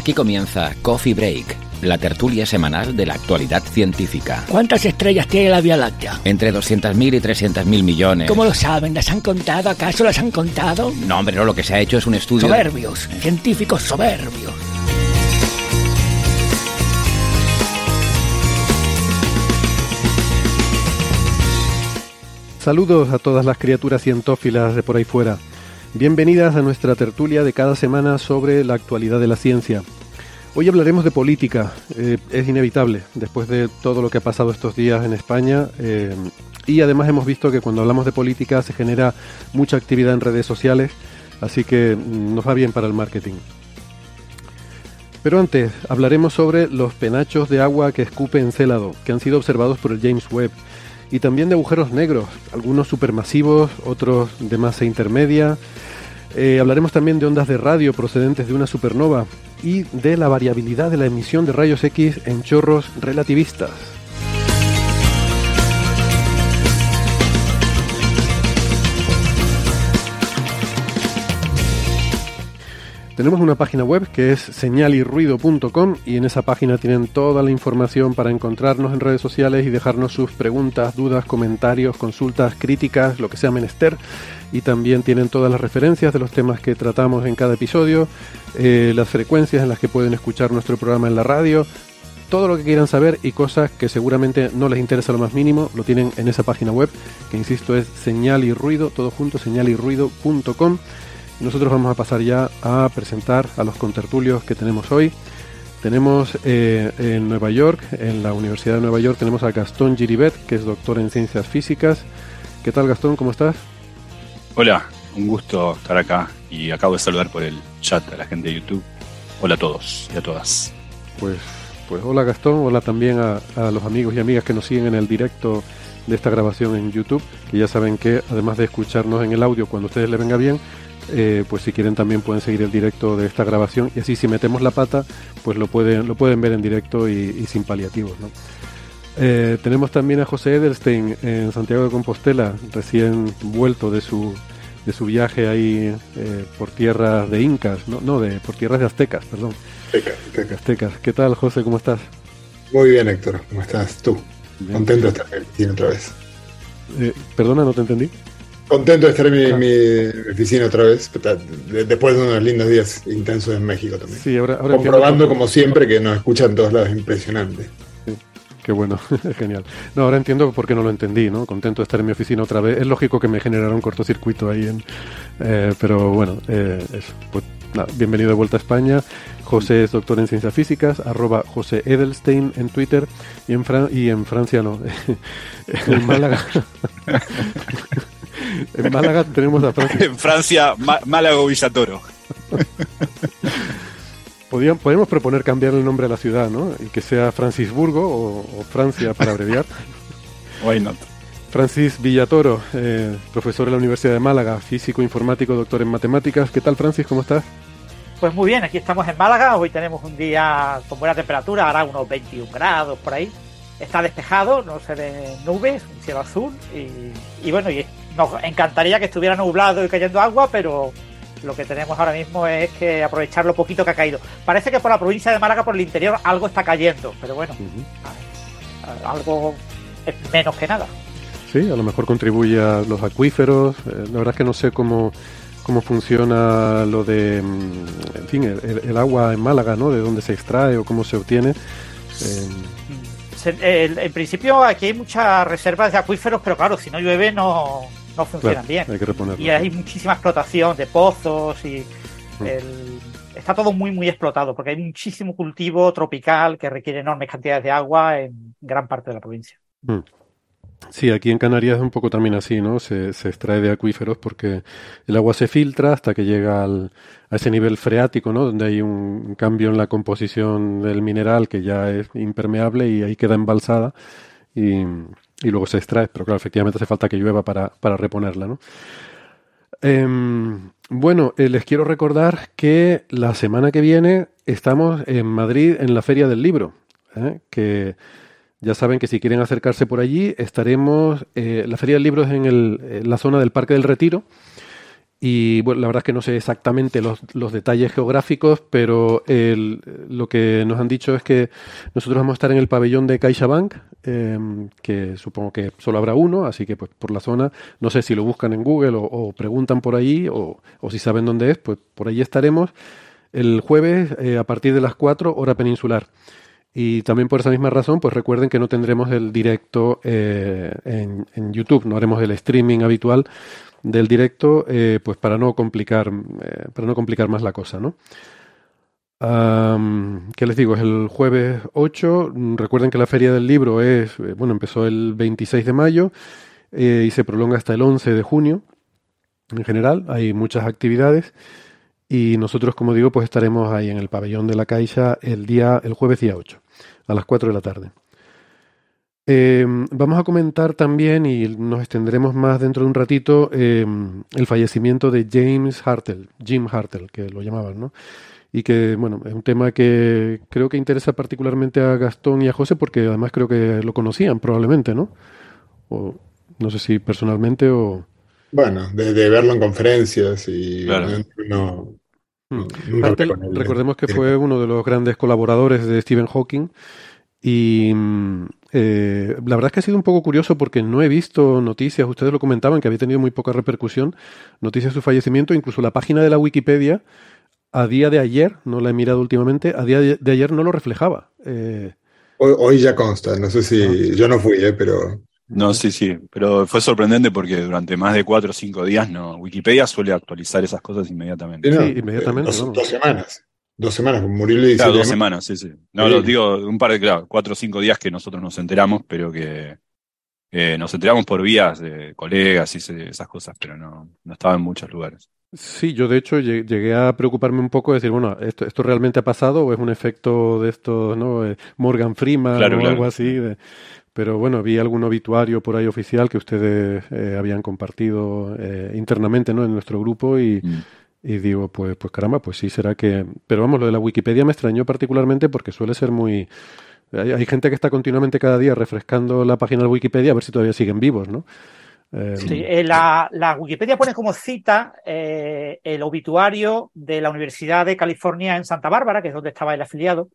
Aquí comienza Coffee Break, la tertulia semanal de la actualidad científica. ¿Cuántas estrellas tiene la Vía Láctea? Entre 200.000 y 300.000 millones. ¿Cómo lo saben? ¿Las han contado? ¿Acaso las han contado? No, hombre, no, lo que se ha hecho es un estudio... Soberbios, científicos soberbios. Saludos a todas las criaturas cientófilas de por ahí fuera. Bienvenidas a nuestra tertulia de cada semana sobre la actualidad de la ciencia. Hoy hablaremos de política, eh, es inevitable, después de todo lo que ha pasado estos días en España. eh, y además hemos visto que cuando hablamos de política se genera mucha actividad en redes sociales, así que mm, nos va bien para el marketing. Pero antes, hablaremos sobre los penachos de agua que escupe Encélado, que han sido observados por el James Webb, y también de agujeros negros, algunos supermasivos, otros de masa intermedia. Eh, hablaremos también de ondas de radio procedentes de una supernova y de la variabilidad de la emisión de rayos X en chorros relativistas. Tenemos una página web que es señalirruido.com y en esa página tienen toda la información para encontrarnos en redes sociales y dejarnos sus preguntas, dudas, comentarios, consultas, críticas, lo que sea menester. Y también tienen todas las referencias de los temas que tratamos en cada episodio, eh, las frecuencias en las que pueden escuchar nuestro programa en la radio, todo lo que quieran saber y cosas que seguramente no les interesa lo más mínimo, lo tienen en esa página web, que insisto es señal y ruido, todo junto, señalirruido.com. Nosotros vamos a pasar ya a presentar a los contertulios que tenemos hoy. Tenemos eh, en Nueva York, en la Universidad de Nueva York, tenemos a Gastón Giribet, que es doctor en ciencias físicas. ¿Qué tal Gastón? ¿Cómo estás? Hola, un gusto estar acá y acabo de saludar por el chat a la gente de YouTube. Hola a todos y a todas. Pues, pues hola Gastón, hola también a, a los amigos y amigas que nos siguen en el directo de esta grabación en YouTube, que ya saben que además de escucharnos en el audio cuando a ustedes les venga bien, eh, pues si quieren también pueden seguir el directo de esta grabación y así si metemos la pata, pues lo pueden, lo pueden ver en directo y, y sin paliativos. ¿no? Eh, tenemos también a José Edelstein en Santiago de Compostela, recién vuelto de su, de su viaje ahí eh, por tierras de incas, no, no de, por tierras de aztecas, perdón. Aztecas, aztecas. Aztecas. ¿Qué tal, José? ¿Cómo estás? Muy bien, Héctor. ¿Cómo estás tú? Bien. Contento de estar en mi oficina otra vez. Eh, perdona, no te entendí. Contento de estar en mi, Ah. mi oficina otra vez, de- después de unos lindos días intensos en México también. Sí, ahora, ahora entiendo Comprobando, como siempre, que nos escuchan en todos lados. Impresionante. Qué bueno, genial. No, ahora entiendo por qué no lo entendí, ¿no? Contento de estar en mi oficina otra vez. Es lógico que me generara un cortocircuito ahí, en, eh, pero bueno, eh, eso. Pues, nada, bienvenido de vuelta a España. José es doctor en ciencias físicas, arroba José Edelstein en Twitter y en, Fran- y en Francia no, en Málaga. en Málaga tenemos a Francis. En Francia, Málaga Villatoro. Podían, podemos proponer cambiar el nombre a la ciudad, ¿no? Y que sea Francisburgo o, o Francia para abreviar. Why not? Francis Villatoro, eh, profesor en la Universidad de Málaga, físico informático, doctor en matemáticas. ¿Qué tal, Francis? ¿Cómo estás? Pues muy bien, aquí estamos en Málaga, hoy tenemos un día con buena temperatura, hará unos 21 grados por ahí. Está despejado, no se ven nubes, un cielo azul y, y bueno, y nos encantaría que estuviera nublado y cayendo agua, pero lo que tenemos ahora mismo es que aprovechar lo poquito que ha caído. Parece que por la provincia de Málaga, por el interior, algo está cayendo, pero bueno, a- a- algo es menos que nada. Sí, a lo mejor contribuye a los acuíferos. eh, la verdad es que no sé cómo, cómo funciona lo de, mm, en fin, el, el- agua en Málaga, ¿no? De dónde se extrae o cómo se obtiene. Eh, en principio aquí hay muchas reservas de acuíferos, pero claro, si no llueve no, no funcionan claro, bien. hay que. Y hay muchísima explotación de pozos y, El- está todo muy, muy explotado porque hay muchísimo cultivo tropical que requiere enormes cantidades de agua en gran parte de la provincia. Mm. Sí, aquí en Canarias es un poco también así, ¿no? Se, se extrae de acuíferos porque el agua se filtra hasta que llega al- a ese nivel freático, ¿no? Donde hay un cambio en la composición del mineral que ya es impermeable y ahí queda embalsada y, y luego se extrae. Pero claro, efectivamente hace falta que llueva para, para reponerla, ¿no? Em, bueno, eh, les quiero recordar que la semana que viene estamos en Madrid en la Feria del Libro, ¿eh? que ya saben que si quieren acercarse por allí, estaremos. eh, la Feria del Libro es en, el- en la zona del Parque del Retiro. Y bueno, la verdad es que no sé exactamente los, los detalles geográficos, pero el- lo que nos han dicho es que nosotros vamos a estar en el pabellón de CaixaBank, eh, que supongo que solo habrá uno, así que pues por la zona, no sé si lo buscan en Google o, preguntan por ahí o, o si saben dónde es, pues por allí estaremos el jueves eh, a partir de las 4 hora peninsular. Y también por esa misma razón, pues recuerden que no tendremos el directo eh, en, en YouTube, no haremos el streaming habitual del directo, eh, pues para no complicar, eh, para no complicar más la cosa, ¿no? ¿Qué les digo? Es el jueves 8. Mm, Recuerden que la Feria del Libro es, bueno, empezó el 26 de mayo y se prolonga hasta el 11 de junio. En general, hay muchas actividades y nosotros, como digo, pues estaremos ahí en el pabellón de la Caixa el día, el jueves día 8, a las 4 de la tarde. Eh, vamos a comentar también, y nos extenderemos más dentro de un ratito, eh, el fallecimiento de James Hartle, Jim Hartle, que lo llamaban, ¿no? Y que, bueno, es un tema que creo que interesa particularmente a Gastón y a José, porque además creo que lo conocían probablemente, ¿no? O no sé si personalmente o... Bueno, de, de verlo en conferencias y Claro. no, Mm. él. recordemos que fue uno de los grandes colaboradores de Stephen Hawking y mm, eh, la verdad es que ha sido un poco curioso porque no he visto noticias, ustedes lo comentaban que había tenido muy poca repercusión, noticias de su fallecimiento, incluso la página de la Wikipedia a día de ayer, no la he mirado últimamente, a día de, ayer no lo reflejaba. Eh, Hoy, hoy ya consta, no sé si yo no fui, eh, pero No, sí, sí, pero fue sorprendente porque durante más de cuatro o cinco días no. Wikipedia suele actualizar esas cosas inmediatamente. sí, no, Sí, inmediatamente, eh, Dos, dos semanas. Dos semanas, murió el 17 Claro, dos semanas, sí, sí. No, Sí. lo digo, un par de, claro, cuatro o cinco días que nosotros nos enteramos, pero que eh, nos enteramos por vías de colegas y esas cosas, pero no, no estaba en muchos lugares. Sí, yo de hecho lle- llegué a preocuparme un poco, de decir, bueno, ¿esto, esto realmente ha pasado o es un efecto de estos, ¿no? Eh, Morgan Freeman Claro, o claro. algo así? de- pero bueno, vi algún obituario por ahí oficial que ustedes eh, habían compartido eh, internamente, ¿no? En nuestro grupo y, Mm. y digo, pues, pues caramba, pues sí, será que... Pero vamos, lo de la Wikipedia me extrañó particularmente porque suele ser muy... Hay, hay gente que está continuamente cada día refrescando la página de Wikipedia a ver si todavía siguen vivos, ¿no? Eh, Sí, eh, la, la Wikipedia pone como cita eh, el obituario de la Universidad de California en Santa Bárbara, que es donde estaba el afiliado.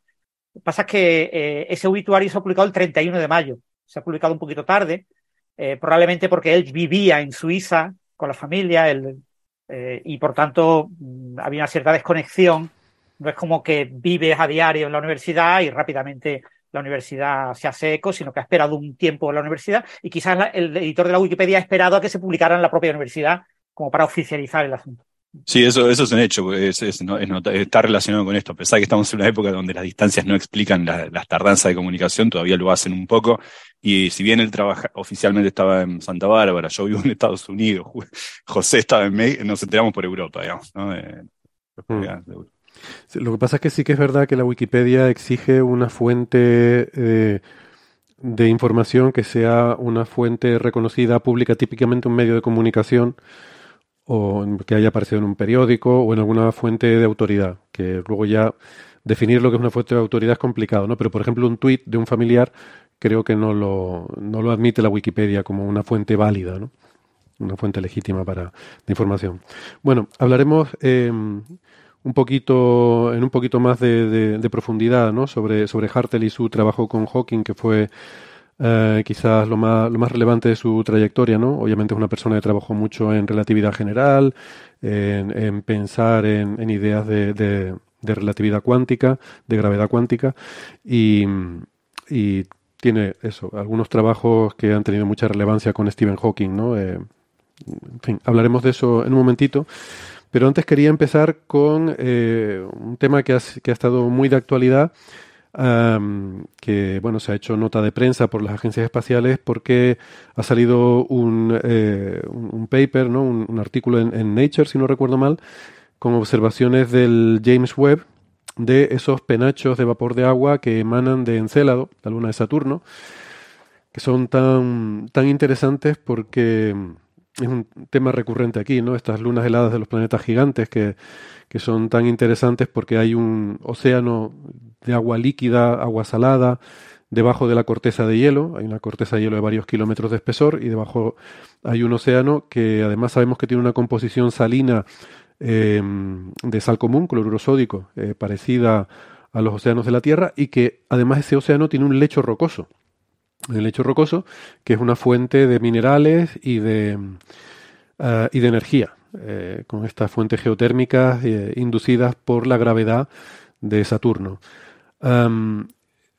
Pasa es que eh, ese obituario se ha publicado el 31 de mayo. Se ha publicado un poquito tarde, eh, probablemente porque él vivía en Suiza con la familia él, eh, y por tanto mm, había una cierta desconexión. No es como que vives a diario en la universidad y rápidamente la universidad se hace eco, sino que ha esperado un tiempo en la universidad y quizás el editor de la Wikipedia ha esperado a que se publicara en la propia universidad como para oficializar el asunto. Sí, eso, eso es un hecho, es, es- no- es nota- está relacionado con esto. A pesar de que estamos en una época donde las distancias no explican la- las tardanzas de comunicación, todavía lo hacen un poco. Y si bien él trabaja, oficialmente estaba en Santa Bárbara, yo vivo en Estados Unidos, José estaba en México, nos enteramos por Europa, digamos, ¿no? Eh, Lo que pasa es que sí que es verdad que la Wikipedia exige una fuente eh, de información que sea una fuente reconocida pública, típicamente un medio de comunicación o que haya aparecido en un periódico o en alguna fuente de autoridad, que luego ya definir lo que es una fuente de autoridad es complicado, ¿no? Pero por ejemplo un tuit de un familiar creo que no lo, no lo admite la Wikipedia como una fuente válida, ¿no? Una fuente legítima para de información. Bueno, hablaremos eh, un poquito, en un poquito más de, de- de profundidad, ¿no? Sobre, sobre Hartel y su trabajo con Hawking, que fue eh, quizás lo más, lo más relevante de su trayectoria, ¿no? Obviamente es una persona que trabajó mucho en relatividad general, en, en pensar en, ideas de, de- relatividad cuántica, de gravedad cuántica, y, tiene eso, algunos trabajos que han tenido mucha relevancia con Stephen Hawking, ¿no? Eh, en fin, hablaremos de eso en un momentito. Pero antes quería empezar con eh, un tema que, que ha estado muy de actualidad que bueno se ha hecho nota de prensa por las agencias espaciales porque ha salido un, eh, un, paper, ¿no? un, artículo en, Nature, si no recuerdo mal, con observaciones del James Webb de esos penachos de vapor de agua que emanan de Encélado, la luna de Saturno, que son tan, tan interesantes porque es un tema recurrente aquí, ¿no? Estas lunas heladas de los planetas gigantes que, que son tan interesantes porque hay un océano de agua líquida, agua salada, debajo de la corteza de hielo, hay una corteza de hielo de varios kilómetros de espesor y debajo hay un océano que además sabemos que tiene una composición salina em, de sal común, cloruro sódico, eh, parecida a los océanos de la Tierra y que además ese océano tiene un lecho rocoso. El lecho rocoso, que es una fuente de minerales y de, eh, y de energía, eh, con estas fuentes geotérmicas inducidas por la gravedad de Saturno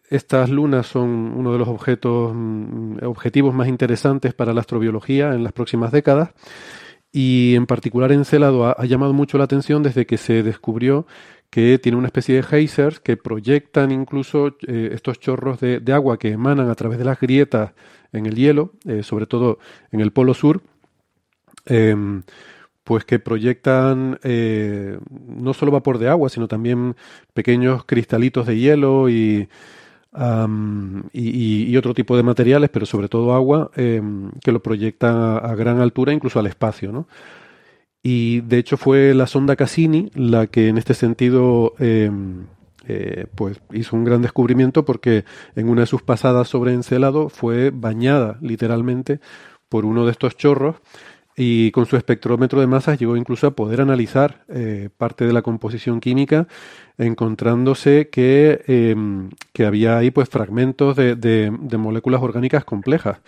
estas lunas son uno de los objetos, mm, objetivos más interesantes para la astrobiología en las próximas décadas y en particular Encelado ha, ha llamado mucho la atención desde que se descubrió que tiene una especie de geysers que proyectan incluso eh, estos chorros de, agua que emanan a través de las grietas en el hielo, eh, sobre todo en el polo sur. Em, pues que proyectan eh, no solo vapor de agua, sino también pequeños cristalitos de hielo y, y, otro tipo de materiales, pero sobre todo agua, em, que lo proyectan a, gran altura, incluso al espacio. ¿no? Y de hecho fue la sonda Cassini la que en este sentido em, eh, pues hizo un gran descubrimiento porque en una de sus pasadas sobre Encelado fue bañada literalmente por uno de estos chorros y con su espectrómetro de masas llegó incluso a poder analizar eh, parte de la composición química, encontrándose que, em, que había ahí pues fragmentos de, de, moléculas orgánicas complejas.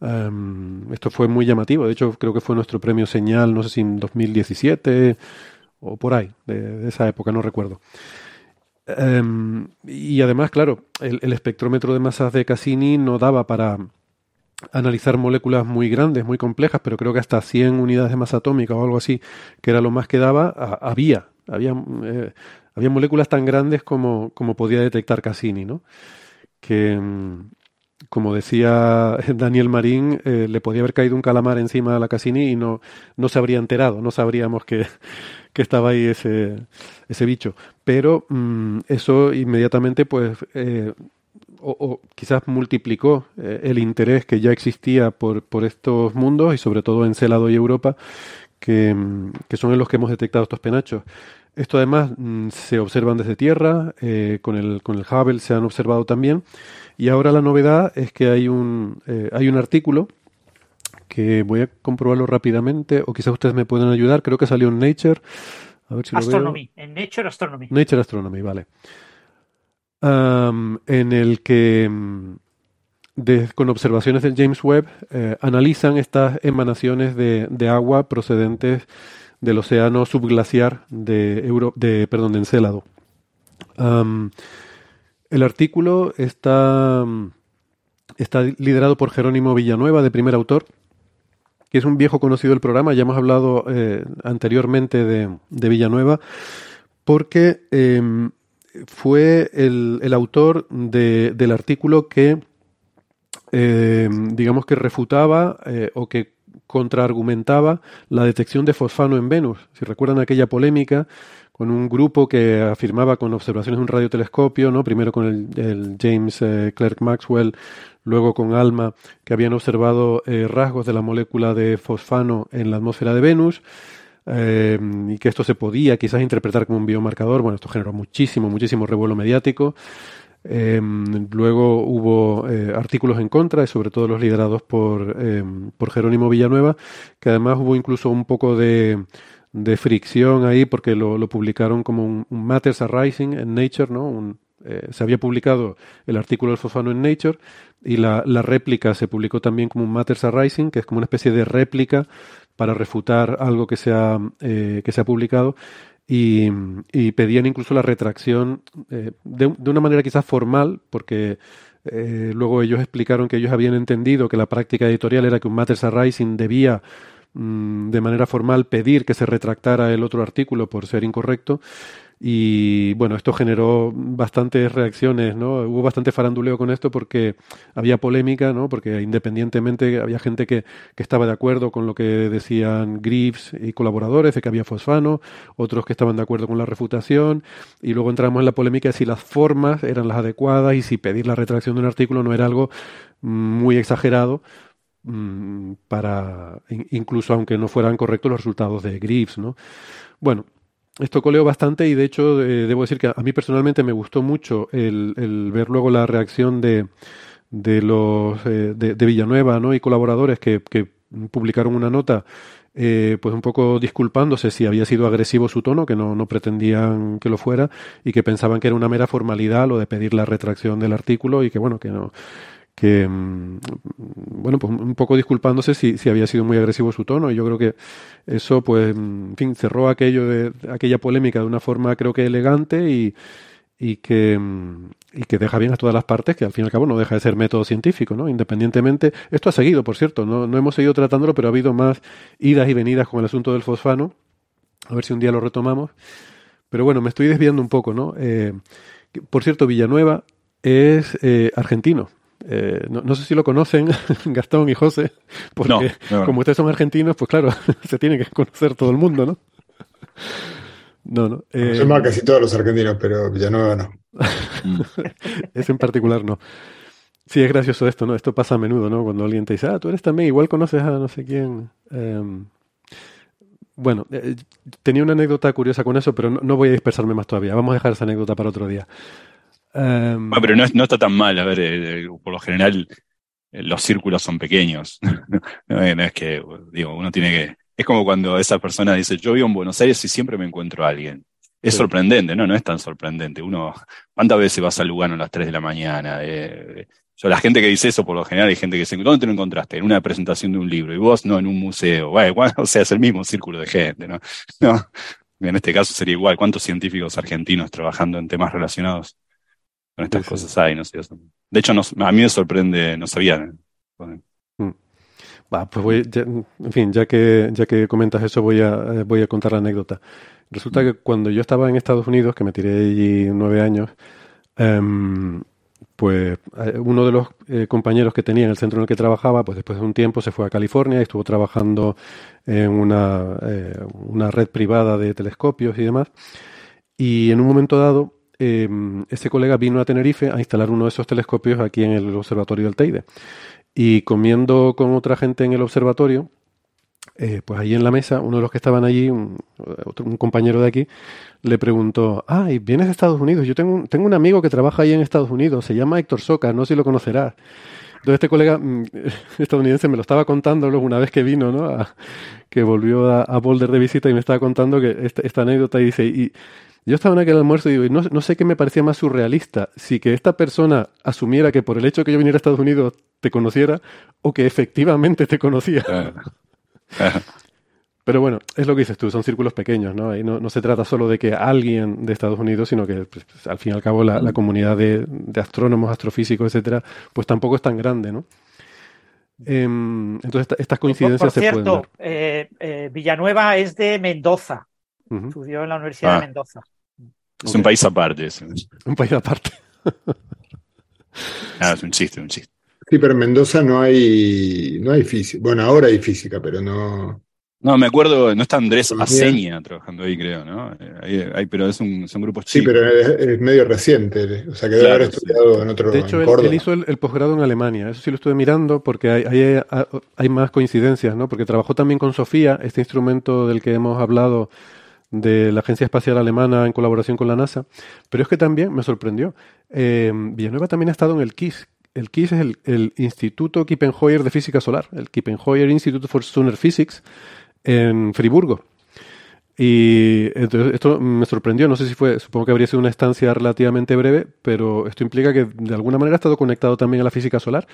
Em, esto fue muy llamativo, de hecho creo que fue nuestro premio señal, no sé si en 2017 o por ahí, de, esa época, no recuerdo. Em, y además, claro, el, el espectrómetro de masas de Cassini no daba para, analizar moléculas muy grandes, muy complejas, pero creo que hasta 100 unidades de masa atómica o algo así, que era lo más que daba, había, había, eh, había moléculas tan grandes como, como podía detectar Cassini, ¿no? Que, mm, como decía Daniel Marín, eh, le podía haber caído un calamar encima a la Cassini y no, no se habría enterado, no sabríamos que, que estaba ahí ese, ese bicho. Pero mm, eso inmediatamente pues eh, o, quizás multiplicó eh, el interés que ya existía por, por, estos mundos y sobre todo en Celado y Europa, que, mm, que, son en los que hemos detectado estos penachos. Esto además mm, se observan desde tierra, eh, con, el, con el Hubble se han observado también, y ahora la novedad es que hay un, eh, hay un artículo que voy a comprobarlo rápidamente, o quizás ustedes me pueden ayudar, creo que salió en Nature. A ver si Astronomy, en Nature Astronomy. Nature Astronomy, vale en el que mm, con observaciones del James Webb eh, analizan estas emanaciones de, agua procedentes del océano subglaciar de, Euro, de, perdón, de Encélado. el artículo está, mm, está liderado por Jerónimo Villanueva, de primer autor, que es un viejo conocido del programa, ya hemos hablado eh, anteriormente de, de, Villanueva, porque em, fue el, el autor de, del artículo que, eh, digamos que refutaba eh, o que contraargumentaba la detección de fosfano en Venus. Si recuerdan aquella polémica con un grupo que afirmaba con observaciones de un radiotelescopio, ¿no? primero con el, James eh, Clerk Maxwell, luego con ALMA, que habían observado rasgos de la molécula de fosfano en la atmósfera de Venus. Eh, y que esto se podía quizás interpretar como un biomarcador. Bueno, esto generó muchísimo, muchísimo revuelo mediático. Eh, luego hubo eh, artículos en contra, y sobre todo los liderados por, por Jerónimo Villanueva, que además hubo incluso un poco de, de fricción ahí porque lo, lo publicaron como un, Matters Arising en Nature, ¿no? se había publicado el artículo del fosfano en Nature y la, la, réplica se publicó también como un Matters Arising, que es como una especie de réplica para refutar algo que se ha, eh, que se ha publicado y, pedían incluso la retracción eh, de, una manera quizás formal, porque eh, luego ellos explicaron que ellos habían entendido que la práctica editorial era que un Matters Arising debía mm, de manera formal pedir que se retractara el otro artículo por ser incorrecto. Y bueno, esto generó bastantes reacciones, ¿no? Hubo bastante faranduleo con esto porque había polémica, ¿no? Porque independientemente había gente que, que estaba de acuerdo con lo que decían Greaves y colaboradores, de que había fosfano, otros que estaban de acuerdo con la refutación, y luego entramos en la polémica de si las formas eran las adecuadas y si pedir la retracción de un artículo no era algo muy exagerado mm, para incluso aunque no fueran correctos los resultados de Greaves, ¿no? Bueno, esto coleó bastante y de hecho eh, debo decir que a mí personalmente me gustó mucho el, ver luego la reacción de, de los eh, de, de, Villanueva ¿no? y colaboradores que, que publicaron una nota eh, pues un poco disculpándose si había sido agresivo su tono, que no, no, pretendían que lo fuera y que pensaban que era una mera formalidad lo de pedir la retracción del artículo y que bueno, que no, que mm, bueno pues un poco disculpándose si, si, había sido muy agresivo su tono. Y yo creo que eso pues en fin cerró aquello de aquella polémica de una forma creo que elegante y, y que mm, y que deja bien a todas las partes que al fin y al cabo no deja de ser método científico no independientemente esto ha seguido por cierto no, no hemos seguido tratándolo pero ha habido más idas y venidas con el asunto del fosfano. A ver si un día lo retomamos. Pero bueno me estoy desviando un poco no eh, por cierto Villanueva es eh, argentino eh, no, no, sé si lo conocen, Gastón y José, porque no, no, como ustedes son argentinos, pues claro, se tiene que conocer todo el mundo, ¿no? No, no. Eh, Yo más casi todos los argentinos, pero Villanueva no. Ese en particular no. Sí, es gracioso esto, ¿no? Esto pasa a menudo, ¿no? Cuando alguien te dice, ah, tú eres también, igual conoces a no sé quién. Eh, bueno, eh, tenía una anécdota curiosa con eso, pero no, no, voy a dispersarme más todavía. Vamos a dejar esa anécdota para otro día. Um, bueno, pero no, no, está tan mal, a ver, eh, por lo general eh, los círculos son pequeños. no, es que, digo, uno tiene que... Es como cuando esa persona dice, yo vivo en Buenos Aires y siempre me encuentro a alguien. Es sí. sorprendente, ¿no? No es tan sorprendente. Uno, ¿cuántas veces vas a Lugano a las 3 de la mañana? Eh, yo, la gente que dice eso, por lo general, hay gente que dice, ¿dónde te lo encontraste? En una presentación de un libro. Y vos, no, en un museo. Bueno, o sea, es el mismo círculo de gente, ¿no? no en este caso sería igual. ¿Cuántos científicos argentinos trabajando en temas relacionados con estas sí, cosas hay, no sé. De hecho, no, a mí me sorprende, no sabía. Mm. Va, pues voy, ya, en fin, ya que, ya que comentas eso, voy a, eh, voy a contar la anécdota. Resulta que cuando yo estaba en Estados Unidos, que me tiré allí nueve años, um, pues uno de los eh, compañeros que tenía en el centro en el que trabajaba, pues después de un tiempo se fue a California y estuvo trabajando en una, eh, una red privada de telescopios y demás. Y en un momento dado, eh, ese colega vino a Tenerife a instalar uno de esos telescopios aquí en el observatorio del Teide. Y comiendo con otra gente en el observatorio, eh, pues ahí en la mesa, uno de los que estaban allí, un, un compañero de aquí, le preguntó, ah, ¿y vienes de Estados Unidos? Yo tengo, un amigo que trabaja ahí en Estados Unidos, se llama Héctor Soca, no sé si lo conocerás. Entonces este colega mmm, estadounidense me lo estaba contando una vez que vino, ¿no? Que volvió a, a, Boulder de visita y me estaba contando que esta, esta anécdota y dice, y yo estaba en aquel almuerzo y digo, no, no, sé qué me parecía más surrealista, si que esta persona asumiera que por el hecho de que yo viniera a Estados Unidos te conociera o que efectivamente te conocía. Pero bueno, es lo que dices tú, son círculos pequeños, ¿no? Y no, no se trata solo de que alguien de Estados Unidos, sino que pues, al fin y al cabo la, la comunidad de, de, astrónomos, astrofísicos, etcétera, pues tampoco es tan grande, ¿no? Eh, entonces esta, estas coincidencias por, por cierto, se pueden. Eh, eh, Villanueva es de Mendoza, uh -huh. estudió en la Universidad ah. de Mendoza. Es okay. un país aparte. Eso. Un país aparte. ah, es un chiste, un chiste. Sí, pero en Mendoza no hay, no hay física. Bueno, ahora hay física, pero no. No, me acuerdo, no está Andrés Aceña trabajando ahí, creo, ¿no? Hay, hay, pero es un, son grupos chicos. Sí, pero es, es, medio reciente, o sea que debe haber estudiado sí. en otro De hecho, él, él, hizo el, el, posgrado en Alemania, eso sí lo estuve mirando porque hay, hay, hay, más coincidencias, ¿no? Porque trabajó también con Sofía, este instrumento del que hemos hablado de la Agencia Espacial Alemana en colaboración con la NASA, pero es que también me sorprendió. Eh, Villanueva también ha estado en el KISS, el KISS es el, Instituto Kippenheuer de Física Solar, el Kippenheuer Institute for Solar Physics, en Friburgo. Y entonces esto me sorprendió, no sé si fue, supongo que habría sido una estancia relativamente breve, pero esto implica que de alguna manera ha estado conectado también a la física solar.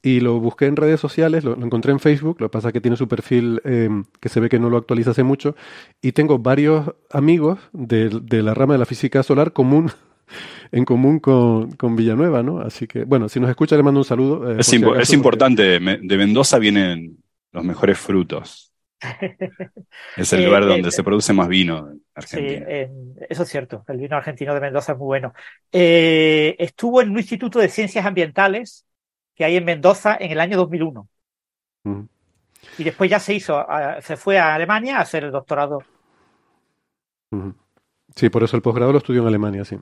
Y lo busqué en redes sociales, lo, lo encontré en Facebook, lo que pasa es que tiene su perfil eh, que se ve que no lo actualiza hace mucho, y tengo varios amigos de, de la rama de la física solar común en común con, con, Villanueva, ¿no? Así que, bueno, si nos escucha le mando un saludo. Eh, es, impo si acaso, es, importante, porque... de Mendoza vienen los mejores frutos es el lugar donde se produce más vino en Argentina. Sí, eso es cierto. El vino argentino de Mendoza es muy bueno. estuvo en un instituto de ciencias ambientales que hay en Mendoza en el año 2001. Y después ya se hizo, se fue a Alemania a hacer el doctorado. Sí, por eso el posgrado lo estudió en Alemania, sí.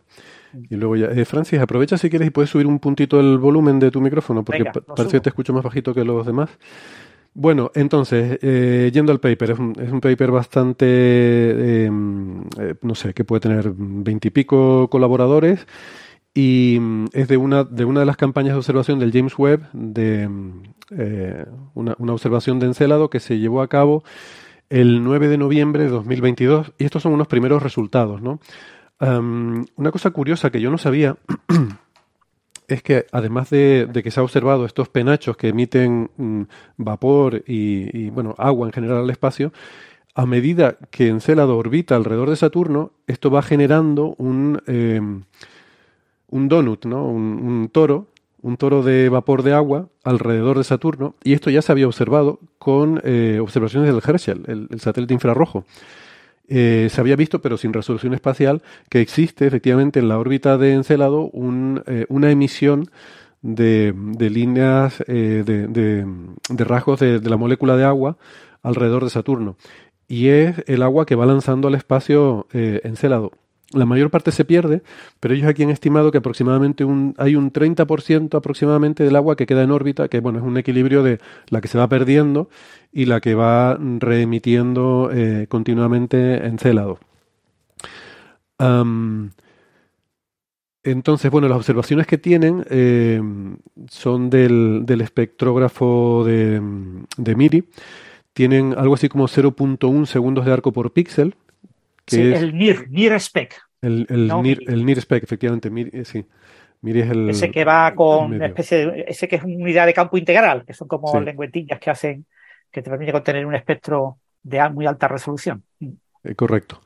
Y luego ya, eh, Francis, aprovecha si quieres y puedes subir un puntito el volumen de tu micrófono, porque parece que te escucho más bajito que los demás. Bueno, entonces, eh, yendo al paper, es un, paper bastante, em, eh, no sé, que puede tener veintipico colaboradores y mm, es de una, de una de las campañas de observación del James Webb, de mm, una, una observación de Encélado que se llevó a cabo el 9 de noviembre de 2022 y estos son unos primeros resultados. ¿no? una cosa curiosa que yo no sabía es que además de, que se ha observado estos penachos que emiten mm, vapor y, bueno, agua en general al espacio, a medida que Encélado orbita alrededor de Saturno, esto va generando un, em, un donut, ¿no? un toro un toro de vapor de agua alrededor de Saturno, y esto ya se había observado con eh, observaciones del Herschel, el, satélite infrarrojo. Eh, se había visto, pero sin resolución espacial, que existe efectivamente en la órbita de Encélado eh, una emisión de, líneas, de, rasgos de, la molécula de agua alrededor de Saturno. Y es el agua que va lanzando al espacio Encélado. La mayor parte se pierde, pero ellos aquí han estimado que aproximadamente hay un 30% aproximadamente del agua que queda en órbita, que bueno, es un equilibrio de la que se va perdiendo y la que va reemitiendo eh, continuamente en célado. entonces, bueno, las observaciones que tienen eh, son del, del espectrógrafo de, de, MIRI. Tienen algo así como 0.1 segundos de arco por píxel, sí, el NIR, NIR spec. El, el, NIR, el NIR spec, efectivamente, eh, sí. es el, ese que va con una especie de, ese que es una unidad de campo integral, que son como lengüetillas que hacen, que te permite contener un espectro de muy alta resolución. Eh, correcto.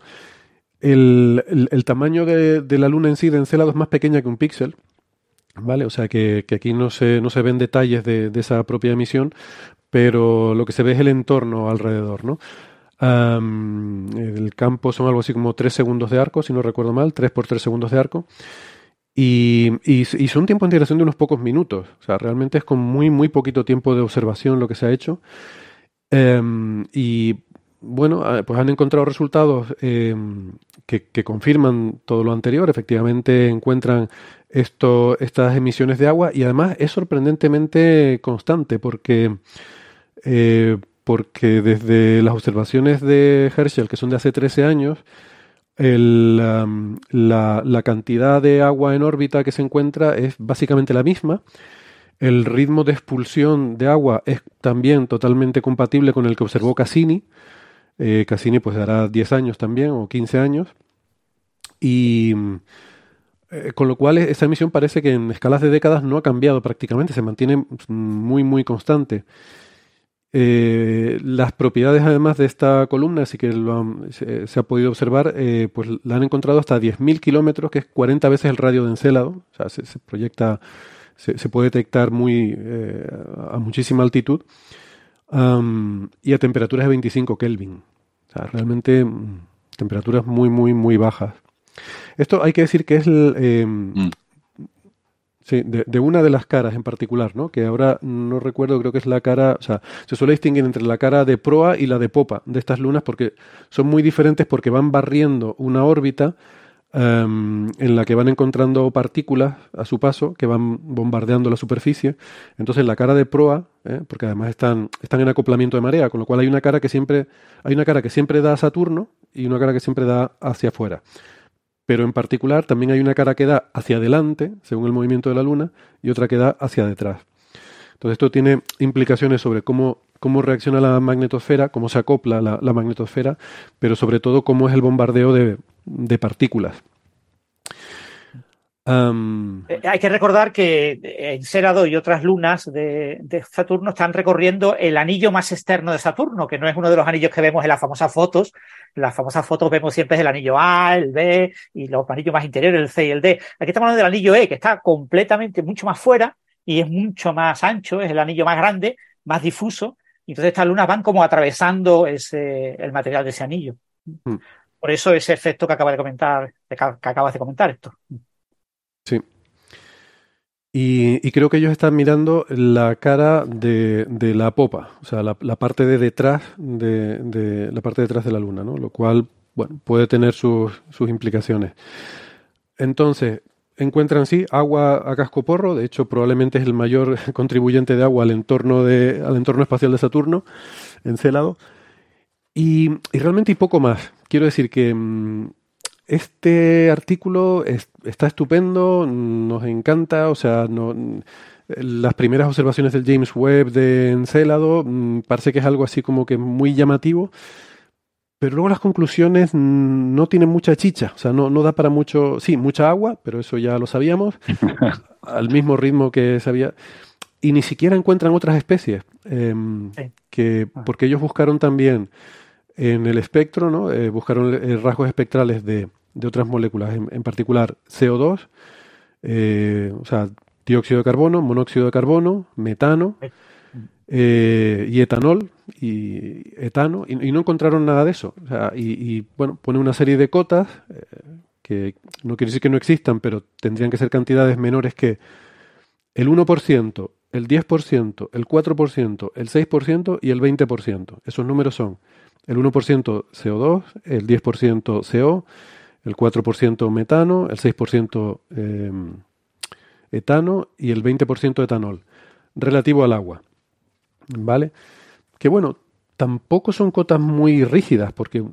El, el, tamaño de, de, la luna en sí de Encélado es más pequeña que un píxel, ¿vale? O sea que, que, aquí no se, no se ven detalles de, de, esa propia emisión, pero lo que se ve es el entorno alrededor, ¿no? El campo son algo así como 3 segundos de arco, si no recuerdo mal, 3 por 3 segundos de arco. Y, y, son tiempo de integración de unos pocos minutos. O sea, realmente es con muy, muy poquito tiempo de observación lo que se ha hecho. Em, y bueno, ah, pues han encontrado resultados em, que, que, confirman todo lo anterior. Efectivamente encuentran esto, estas emisiones de agua y además es sorprendentemente constante porque eh, porque desde las observaciones de Herschel, que son de hace 13 años, la, cantidad de agua en órbita que se encuentra es básicamente la misma. El ritmo de expulsión de agua es también totalmente compatible con el que observó Cassini. Eh, Cassini pues dará 10 años también o 15 años. Y eh, con lo cual esa emisión parece que en escalas de décadas no ha cambiado prácticamente, se mantiene muy muy constante. Eh, las propiedades además de esta columna, así que se, ha podido observar, eh, pues la han encontrado hasta 10.000 kilómetros, que es 40 veces el radio de Encélado, o sea, se, proyecta, se, puede detectar muy, eh, a muchísima altitud, y a temperaturas de 25 Kelvin, o sea, realmente mm, temperaturas muy, muy, muy bajas. Esto hay que decir que es el, mm. Sí, de, una de las caras en particular, ¿no? Que ahora no recuerdo, creo que es la cara, o sea, se suele distinguir entre la cara de proa y la de popa de estas lunas porque son muy diferentes porque van barriendo una órbita em, en la que van encontrando partículas a su paso que van bombardeando la superficie. Entonces la cara de proa, ¿eh? porque además están, están en acoplamiento de marea, con lo cual hay una cara que siempre, hay una cara que siempre da a Saturno y una cara que siempre da hacia afuera pero en particular también hay una cara que da hacia adelante, según el movimiento de la Luna, y otra que da hacia detrás. Entonces esto tiene implicaciones sobre cómo, cómo reacciona la magnetosfera, cómo se acopla la, magnetosfera, pero sobre todo cómo es el bombardeo de, de partículas. Eh, hay que recordar que Encélado y otras lunas de, Saturno están recorriendo el anillo más externo de Saturno, que no es uno de los anillos que vemos en las famosas fotos. En las famosas fotos vemos siempre el anillo A, el B y los anillos más interiores, el C y el D. Aquí estamos hablando del anillo E, que está completamente mucho más fuera y es mucho más ancho, es el anillo más grande, más difuso, Y entonces estas lunas van como atravesando ese, el material de ese anillo. Mm. Por eso ese efecto que acaba de comentar, que acabas de comentar esto. Sí. Y, y, creo que ellos están mirando la cara de, la popa, o sea, la, parte de detrás de, la parte de detrás de la luna, ¿no? Lo cual, bueno, puede tener sus, implicaciones. Entonces, encuentran sí agua a casco porro, de hecho probablemente es el mayor contribuyente de agua al entorno de, al entorno espacial de Saturno, Encélado. Y, y realmente y poco más. Quiero decir que mmm, este artículo es, está estupendo, nos encanta, o sea, no, las primeras observaciones del James Webb de Encélado mmm, parece que es algo así como que muy llamativo, pero luego las conclusiones mmm, no tienen mucha chicha, o sea, no, no da para mucho, sí, mucha agua, pero eso ya lo sabíamos, al mismo ritmo que sabía, y ni siquiera encuentran otras especies, eh, Sí. que, porque ellos buscaron también en el espectro, ¿no? Eh, buscaron eh, rasgos espectrales de, de otras moléculas, en, en particular CO2, eh, o sea, dióxido de carbono, monóxido de carbono, metano eh, y etanol y etano, y, y, no encontraron nada de eso. O sea, y, y, bueno, pone una serie de cotas eh, que no quiere decir que no existan, pero tendrían que ser cantidades menores que el 1%, el 10%, el 4%, el 6% y el 20%. Esos números son el 1% CO2, el 10% CO, el 4% metano, el 6% eh, etano y el 20% etanol, relativo al agua. ¿Vale? Que bueno, tampoco son cotas muy rígidas, porque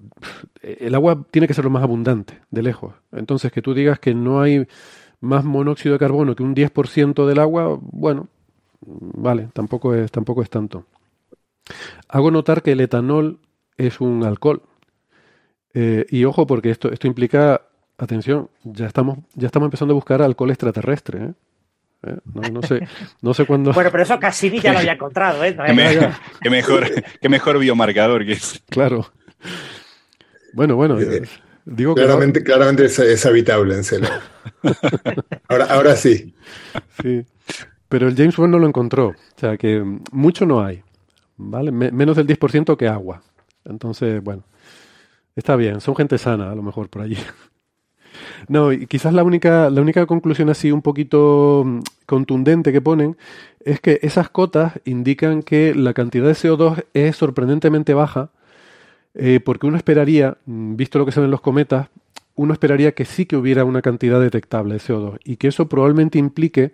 el agua tiene que ser lo más abundante, de lejos. Entonces, que tú digas que no hay más monóxido de carbono que un 10% del agua, bueno, vale, tampoco es, tampoco es tanto. Hago notar que el etanol es un alcohol. Eh, y ojo, porque esto, esto implica, atención, ya estamos, ya estamos empezando a buscar alcohol extraterrestre. ¿eh? ¿Eh? No, no, sé, no sé cuándo. Bueno, pero eso Cassini ya lo había encontrado, ¿eh? No qué, me, qué, mejor, qué mejor biomarcador que es. Claro. Bueno, bueno. Eh, digo claramente, que claramente es, es, habitable en Celo. ahora, ahora sí. Sí. Pero el James Webb no lo encontró. O sea que mucho no hay. ¿Vale? Me, menos del 10% que agua. Entonces, bueno. Está bien, son gente sana, a lo mejor por allí. No, y quizás la única, la única conclusión así un poquito mm, contundente que ponen es que esas cotas indican que la cantidad de CO2 es sorprendentemente baja, eh, porque uno esperaría, mm, visto lo que se ven en los cometas, uno esperaría que sí que hubiera una cantidad detectable de CO2 y que eso probablemente implique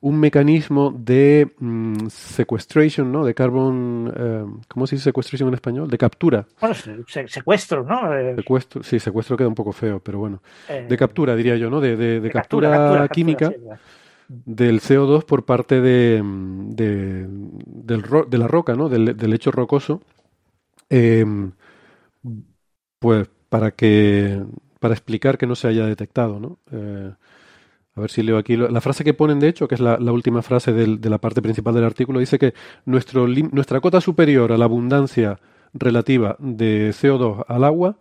un mecanismo de mm, sequestration, ¿no? De carbon, eh, ¿cómo se dice sequestration en español? De captura. Bueno, se, secuestro, ¿no? Eh, secuestro, sí, secuestro queda un poco feo, pero bueno. Eh, de captura, diría yo, ¿no? De, de, de captura, captura, captura, química captura, sí, del CO2 por parte de, de, del ro de la roca, ¿no? Del, del lecho rocoso. Eh, pues para que para explicar que no se haya detectado, ¿no? Eh, a ver si leo aquí. La frase que ponen, de hecho, que es la, última frase del, de la parte principal del artículo, dice que nuestro, nuestra cota superior a la abundancia relativa de CO2 al agua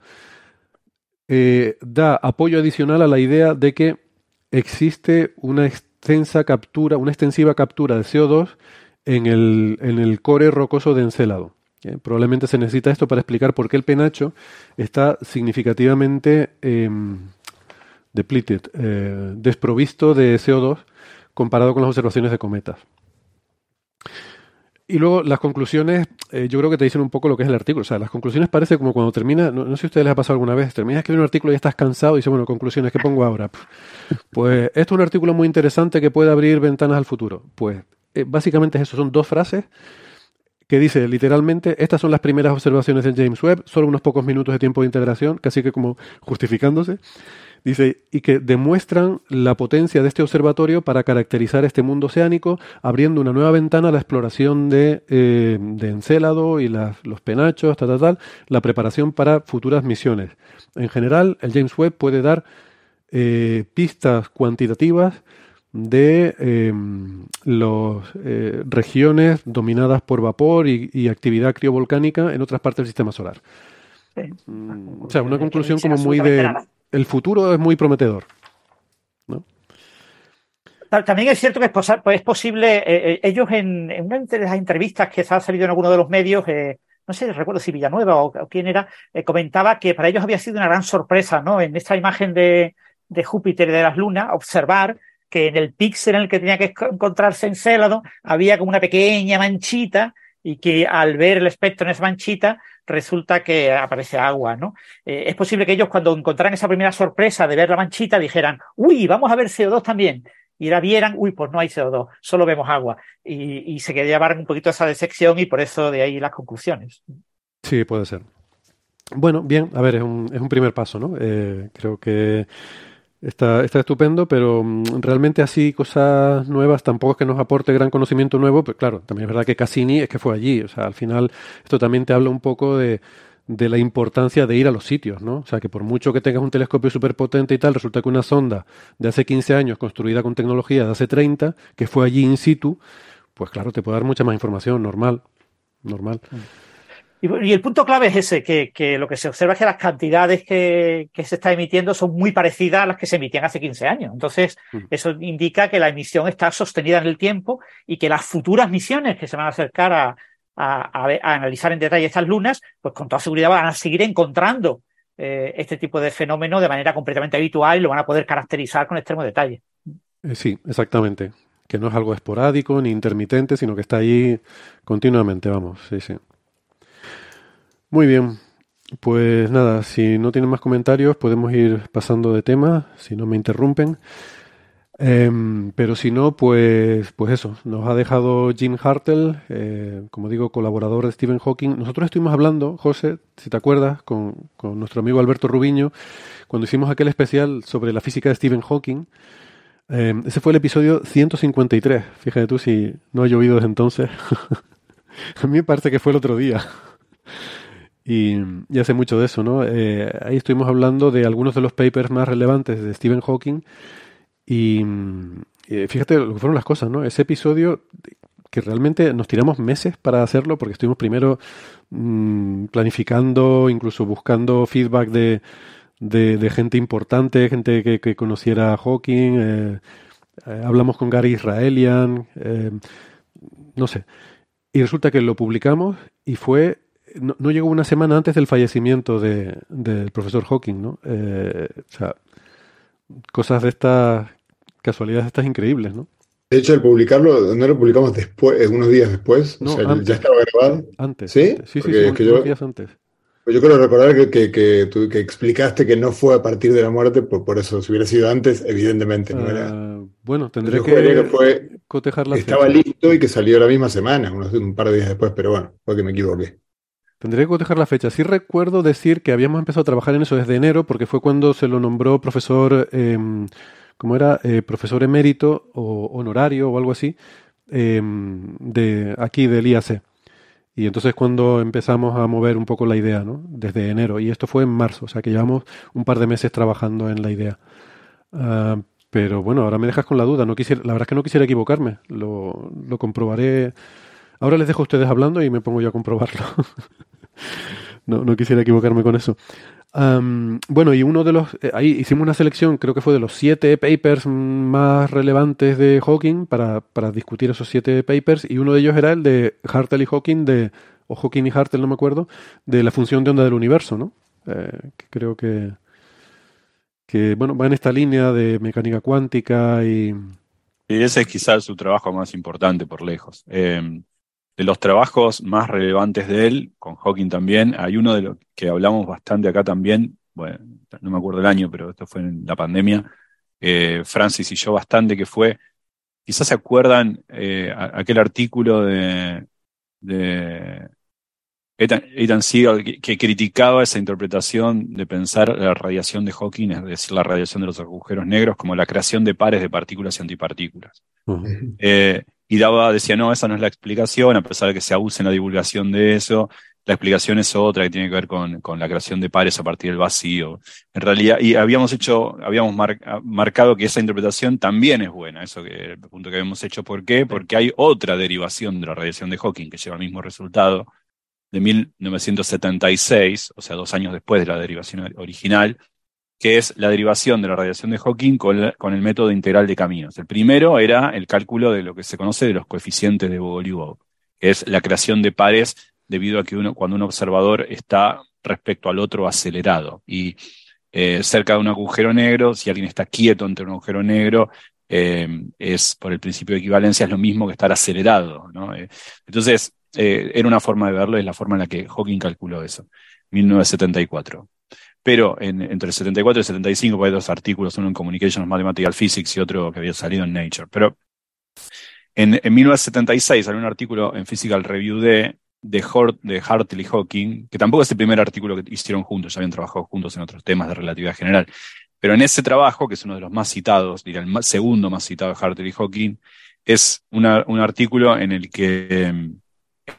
eh, da apoyo adicional a la idea de que existe una extensa captura, una extensiva captura de CO2 en el, en el core rocoso de Encélado. Probablemente se necesita esto para explicar por qué el penacho está significativamente eh, depleted, eh, desprovisto de CO2 comparado con las observaciones de cometas. Y luego las conclusiones, eh, yo creo que te dicen un poco lo que es el artículo. O sea, las conclusiones parece como cuando termina, no, sé si a ustedes les ha pasado alguna vez, terminas escribir un artículo y estás cansado y dices, bueno, conclusiones, ¿qué pongo ahora? Pues esto es un artículo muy interesante que puede abrir ventanas al futuro. Pues eh, básicamente es eso, son dos frases que dice literalmente, estas son las primeras observaciones del James Webb, solo unos pocos minutos de tiempo de integración, casi que como justificándose. Dice, y que demuestran la potencia de este observatorio para caracterizar este mundo oceánico, abriendo una nueva ventana a la exploración de, eh, de Encélado y los penachos, tal, tal, tal, la preparación para futuras misiones. En general, el James Webb puede dar eh, pistas cuantitativas de eh, las eh, regiones dominadas por vapor y, y, actividad criovolcánica en otras partes del sistema solar. Sí. Mm, o sea, una conclusión como muy de... El futuro es muy prometedor. ¿no? también es cierto que es, pues es posible, eh, eh, ellos en, una de las entrevistas que se ha salido en alguno de los medios, no sé, recuerdo si Villanueva o, quién era, comentaba que para ellos había sido una gran sorpresa, ¿no? En esta imagen de, de Júpiter y de las lunas, observar que en el píxel en el que tenía que encontrarse Encélado había como una pequeña manchita y que al ver el espectro en esa manchita resulta que aparece agua, ¿no? Eh, es posible que ellos cuando encontraran esa primera sorpresa de ver la manchita dijeran, uy, vamos a ver CO2 también. Y la vieran, uy, pues no hay CO2, solo vemos agua. Y, se llevaran un poquito esa decepción y por eso de ahí las conclusiones. Sí, puede ser. Bueno, bien, a ver, es un, es un primer paso, ¿no? Eh, creo que Está, está estupendo, pero mm, realmente así cosas nuevas tampoco es que nos aporte gran conocimiento nuevo, pero claro, también es verdad que Cassini es que fue allí, o sea, al final esto también te habla un poco de, de la importancia de ir a los sitios, ¿no? O sea, que por mucho que tengas un telescopio súper potente y tal, resulta que una sonda de hace 15 años construida con tecnología de hace 30, que fue allí in situ, pues claro, te puede dar mucha más información, normal, normal. Mm. Y, el punto clave es ese, que, lo que se observa es que las cantidades que, se está emitiendo son muy parecidas a las que se emitían hace 15 años. Entonces, mm. eso indica que la emisión está sostenida en el tiempo y que las futuras misiones que se van a acercar a, analizar en detalle estas lunas, pues con toda seguridad van a seguir encontrando eh, este tipo de fenómeno de manera completamente habitual y lo van a poder caracterizar con extremo detalle. Eh, sí, exactamente. Que no es algo esporádico ni intermitente, sino que está ahí continuamente, vamos. Sí, sí. Muy bien. Pues nada, si no tienen más comentarios, podemos ir pasando de tema, si no me interrumpen. Em, pero si no, pues, pues eso, nos ha dejado Jim Hartel, eh, como digo, colaborador de Stephen Hawking. Nosotros estuvimos hablando, José, si te acuerdas, con, con nuestro amigo Alberto Rubiño, cuando hicimos aquel especial sobre la física de Stephen Hawking. Em, ese fue el episodio 153. Fíjate tú si no ha llovido desde entonces. a mí me parece que fue el otro día. Y, hace mucho de eso, ¿no? Eh, ahí estuvimos hablando de algunos de los papers más relevantes de Stephen Hawking y fíjate lo que fueron las cosas, ¿no? Ese episodio que realmente nos tiramos meses para hacerlo porque estuvimos primero mm, planificando, incluso buscando feedback de, de, gente importante, gente que, conociera a Hawking, eh, eh, hablamos con Gary Israelian, no sé. Y resulta que lo publicamos y fue no, llegó una semana antes del fallecimiento de, del profesor Hawking, ¿no? Eh, o sea, cosas de estas, casualidades estas increíbles, ¿no? De hecho, el publicarlo, no lo publicamos después, unos días después, no, o sea, ya estaba grabado. Antes. ¿Sí? Sí, sí, sí, unos días antes. Pues yo quiero recordar que, que, que, tú, que, explicaste que no fue a partir de la muerte, por, por eso, si hubiera sido antes, evidentemente no era. Ah, bueno, tendré que, fue, cotejar la Estaba listo y que salió la misma semana, unos, un par de días después, pero bueno, fue que me equivoqué. Tendría que dejar la fecha. Sí recuerdo decir que habíamos empezado a trabajar en eso desde enero, porque fue cuando se lo nombró profesor, eh, ¿cómo era? Eh, profesor emérito o honorario o algo así, em, de aquí del IAC. Y entonces cuando empezamos a mover un poco la idea, ¿no? Desde enero. Y esto fue en marzo, o sea que llevamos un par de meses trabajando en la idea. Ah, pero bueno, ahora me dejas con la duda. No quisiera, la verdad es que no quisiera equivocarme. Lo, lo comprobaré. Ahora les dejo a ustedes hablando y me pongo yo a comprobarlo. no, no quisiera equivocarme con eso. bueno, y uno de los. Eh, ahí hicimos una selección, creo que fue de los siete papers más relevantes de Hawking para, para, discutir esos siete papers, y uno de ellos era el de Hartel y Hawking, de, o Hawking y Hartel, no me acuerdo, de la función de onda del universo, ¿no? Eh, que creo que, que, bueno, va en esta línea de mecánica cuántica y. Y ese es quizás su trabajo más importante por lejos. Eh, de los trabajos más relevantes de él, con Hawking también, hay uno de los que hablamos bastante acá también, bueno, no me acuerdo el año, pero esto fue en la pandemia, eh, Francis y yo bastante, que fue, quizás se acuerdan eh, aquel artículo de, de Ethan, Siegel que, criticaba esa interpretación de pensar la radiación de Hawking, es decir, la radiación de los agujeros negros, como la creación de pares de partículas y antipartículas y daba, decía, no, esa no es la explicación, a pesar de que se abuse en la divulgación de eso, la explicación es otra que tiene que ver con, con la creación de pares a partir del vacío. En realidad, y habíamos hecho, habíamos marcado que esa interpretación también es buena, eso que el punto que habíamos hecho. ¿Por qué? Porque hay otra derivación de la radiación de Hawking que lleva el mismo resultado de 1976, o sea, dos años después de la derivación original, que es la derivación de la radiación de Hawking con, el método integral de caminos. El primero era el cálculo de lo que se conoce de los coeficientes de Bogoliubov, que es la creación de pares debido a que uno, cuando un observador está respecto al otro acelerado. Y eh, cerca de un agujero negro, si alguien está quieto entre un agujero negro, eh, es por el principio de equivalencia, es lo mismo que estar acelerado. ¿no? Eh, entonces, era una forma de verlo, es la forma en la que Hawking calculó eso, 1974. Pero entre el 74 y el 75 pues, hay dos artículos, uno en Communications Mathematical Physics y otro que había salido en Nature. Pero en, en 1976 salió un artículo en Physical Review de de, de Hartley y Hawking, que tampoco es el primer artículo que hicieron juntos, ya habían trabajado juntos en otros temas de relatividad general. Pero en ese trabajo, que es uno de los más citados, diría el segundo más citado de Hartley Hawking, es un artículo en el que,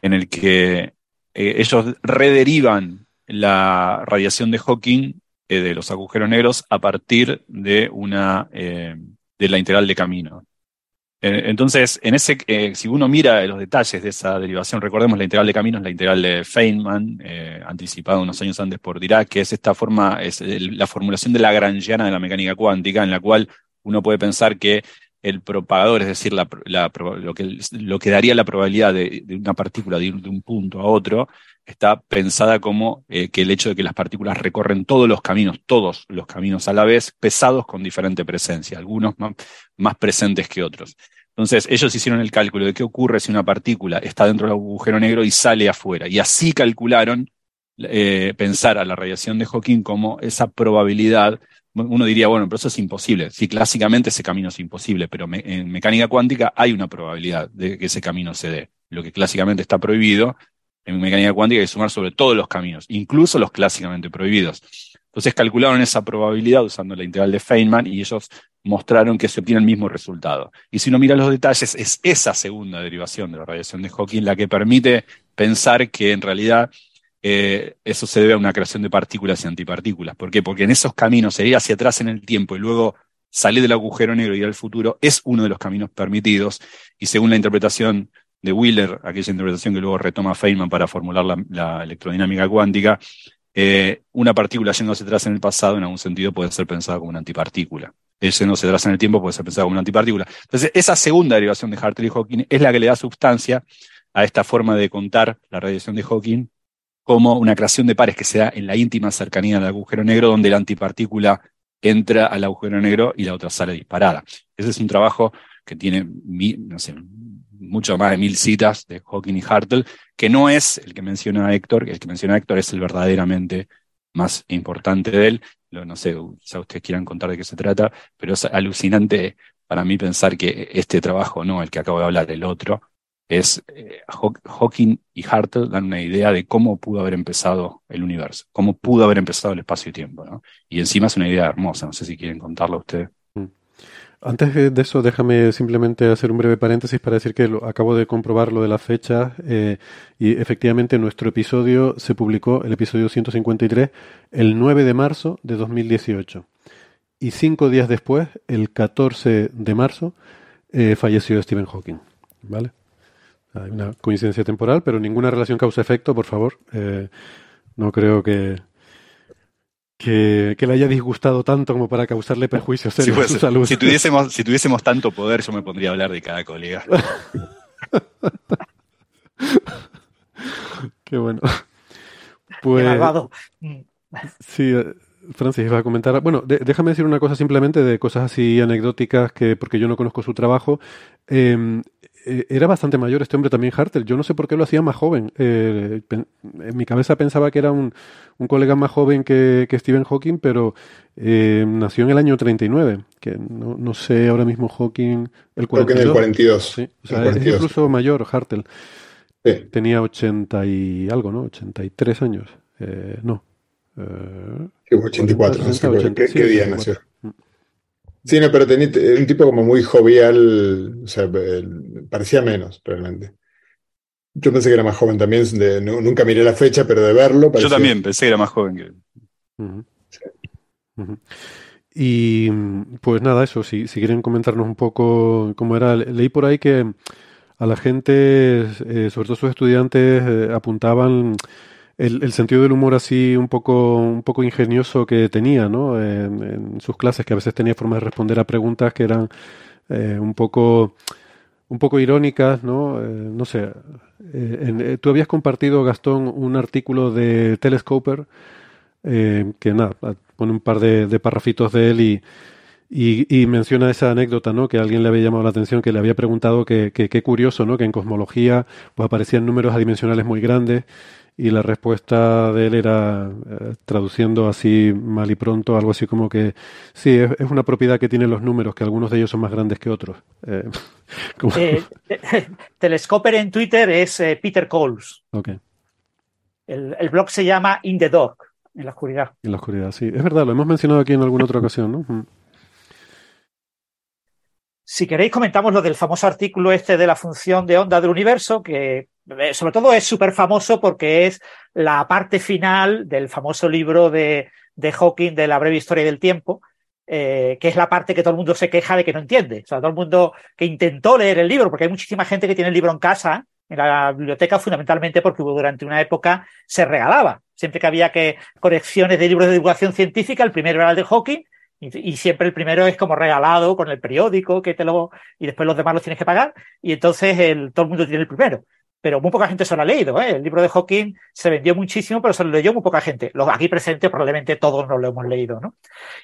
en el que eh, ellos rederivan la radiación de Hawking eh, de los agujeros negros a partir de una eh, de la integral de camino. Entonces, en ese, eh, si uno mira los detalles de esa derivación, recordemos la integral de caminos, la integral de Feynman, anticipada unos años antes por Dirac, que es esta forma, es la formulación de la grangiana de la mecánica cuántica, en la cual uno puede pensar que el propagador, es decir, lo, que, lo, que, daría la probabilidad de, una partícula de ir de un punto a otro, está pensada como que el hecho de que las partículas recorren todos los caminos, todos los caminos a la vez, pesados con diferente presencia, algunos más presentes que otros. Entonces, ellos hicieron el cálculo de qué ocurre si una partícula está dentro del agujero negro y sale afuera. Y así calcularon eh, pensar a la radiación de Hawking como esa probabilidad. Uno diría, bueno, pero eso es imposible. Sí, clásicamente ese camino es imposible, pero en mecánica cuántica hay una probabilidad de que ese camino se dé. Lo que clásicamente está prohibido en mecánica cuántica es sumar sobre todos los caminos, incluso los clásicamente prohibidos. Entonces calcularon esa probabilidad usando la integral de Feynman y ellos mostraron que se obtiene el mismo resultado. Y si uno mira los detalles, es esa segunda derivación de la radiación de Hawking la que permite pensar que en realidad eh, eso se debe a una creación de partículas y antipartículas. ¿Por qué? Porque en esos caminos, ir hacia atrás en el tiempo y luego salir del agujero negro y ir al futuro, es uno de los caminos permitidos. Y según la interpretación de Wheeler, aquella interpretación que luego retoma Feynman para formular la, electrodinámica cuántica, eh, una partícula hacia atrás en el pasado, en algún sentido, puede ser pensada como una antipartícula ese no se traza en el tiempo, puede ser pensado como una antipartícula. Entonces, esa segunda derivación de Hartley y Hawking es la que le da sustancia a esta forma de contar la radiación de Hawking como una creación de pares que se da en la íntima cercanía del agujero negro, donde la antipartícula entra al agujero negro y la otra sale disparada. Ese es un trabajo que tiene, mucho más de mil citas de Hawking y Hartle, que no es el que menciona Héctor, el que menciona Héctor es el verdaderamente más importante de él, no sé, ya ustedes quieran contar de qué se trata, pero es alucinante para mí pensar que este trabajo, no el que acabo de hablar, el otro, es eh, Hawking y Hartle dan una idea de cómo pudo haber empezado el universo, cómo pudo haber empezado el espacio y tiempo, ¿no? Y encima es una idea hermosa, no sé si quieren contarlo ustedes. Antes de eso, déjame simplemente hacer un breve paréntesis para decir que acabo de comprobar lo de la fecha eh, y efectivamente nuestro episodio se publicó, el episodio 153, el 9 de marzo de 2018. Y cinco días después, el 14 de marzo, eh, falleció Stephen Hawking. ¿Vale? Hay una coincidencia temporal, pero ninguna relación causa-efecto, por favor. Eh, no creo que, que, le haya disgustado tanto como para causarle perjuicios en su salud. Si tuviésemos, si tuviésemos tanto poder, yo me pondría a hablar de cada colega. Qué bueno. Pues, sí, eh, Francis va a comentar. Bueno, déjame decir una cosa simplemente de cosas así anecdóticas que porque yo no conozco su trabajo. Eh, eh, era bastante mayor este hombre también, Hartel. Yo no sé por qué lo hacía más joven. Eh, en mi cabeza pensaba que era un, un colega más joven que, que Stephen Hawking, pero eh, nació en el año 39, que no, no sé ahora mismo Hawking... El 42. Creo que en el 42. Sí, o sea, es incluso mayor Hartel. Sí. Tenía 80 y algo, ¿no? 83 años. Eh, no. Eh, 84, 80, 80, ¿Qué, sí, ¿qué día nació? Sí, no, pero tenía un tipo como muy jovial, o sea, parecía menos realmente. Yo pensé que era más joven también, de, nunca miré la fecha, pero de verlo. Yo también pensé que era más joven que él. Y pues nada, eso, si, si quieren comentarnos un poco cómo era, leí por ahí que a la gente, eh, sobre todo sus estudiantes, eh, apuntaban el, sentido del humor así un poco, un poco ingenioso que tenía, ¿no? En, sus clases, que a veces tenía formas de responder a preguntas que eran eh, un poco un poco irónicas, ¿no? Eh, no sé. Eh, tú habías compartido, Gastón, un artículo de Telescoper que nada, pone un par de, de parrafitos de él y, y, menciona esa anécdota, ¿no? Que alguien le había llamado la atención, que le había preguntado que qué curioso, ¿no? Que en cosmología pues aparecían números adimensionales muy grandes y la respuesta de él era, eh, traduciendo así mal y pronto, algo así como que sí, es, una propiedad que tienen los números, que algunos de ellos son más grandes que otros. Eh, eh, Telescoper en Twitter es Peter Coles. Okay. El, el, blog se llama In the Dark, en la oscuridad. En la oscuridad, sí. Es verdad, lo hemos mencionado aquí en alguna otra ocasión, ¿no? Mm. Si queréis, comentamos lo del famoso artículo este de la función de onda del universo, que eh, sobre todo es súper famoso porque es la parte final del famoso libro de, de Hawking de la breve historia del tiempo, eh, que es la parte que todo el mundo se queja de que no entiende. O sea, todo el mundo que intentó leer el libro, porque hay muchísima gente que tiene el libro en casa, en la biblioteca, fundamentalmente porque durante una época se regalaba. Siempre que había que colecciones de libros de divulgación científica, el primero era el de Hawking y, siempre el primero es como regalado con el periódico que te lo y después los demás los tienes que pagar y entonces el, todo el mundo tiene el primero. Pero muy poca gente se lo ha leído. ¿eh? El libro de Hawking se vendió muchísimo, pero se lo leyó muy poca gente. Los aquí presentes probablemente todos no lo hemos leído. ¿no?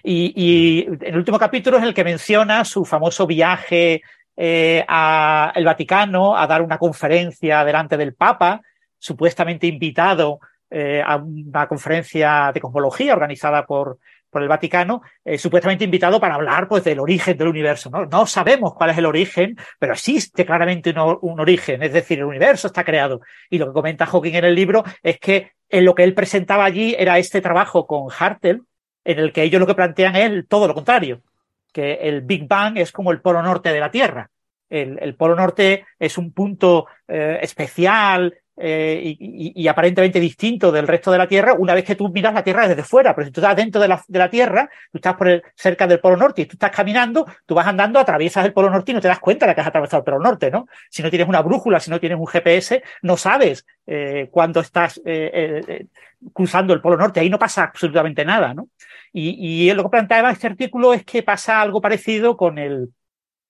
Y, y el último capítulo es el que menciona su famoso viaje eh, al Vaticano a dar una conferencia delante del Papa, supuestamente invitado eh, a una conferencia de cosmología organizada por por el Vaticano, eh, supuestamente invitado para hablar pues, del origen del universo. ¿no? no sabemos cuál es el origen, pero existe claramente un, origen, es decir, el universo está creado. Y lo que comenta Hawking en el libro es que en lo que él presentaba allí era este trabajo con Hartel, en el que ellos lo que plantean es todo lo contrario, que el Big Bang es como el polo norte de la Tierra. El, polo norte es un punto eh, especial, eh, y, aparentemente distinto del resto de la Tierra una vez que tú miras la Tierra desde fuera. Pero si tú estás dentro de la, de la Tierra, tú estás por cerca del Polo Norte y tú estás caminando, tú vas andando, atraviesas el Polo Norte y no te das cuenta de que has atravesado el Polo Norte, ¿no? Si no tienes una brújula, si no tienes un GPS, no sabes eh, cuándo estás eh, eh, cruzando el Polo Norte. Ahí no pasa absolutamente nada, ¿no? Y, y lo que planteaba este artículo es que pasa algo parecido con el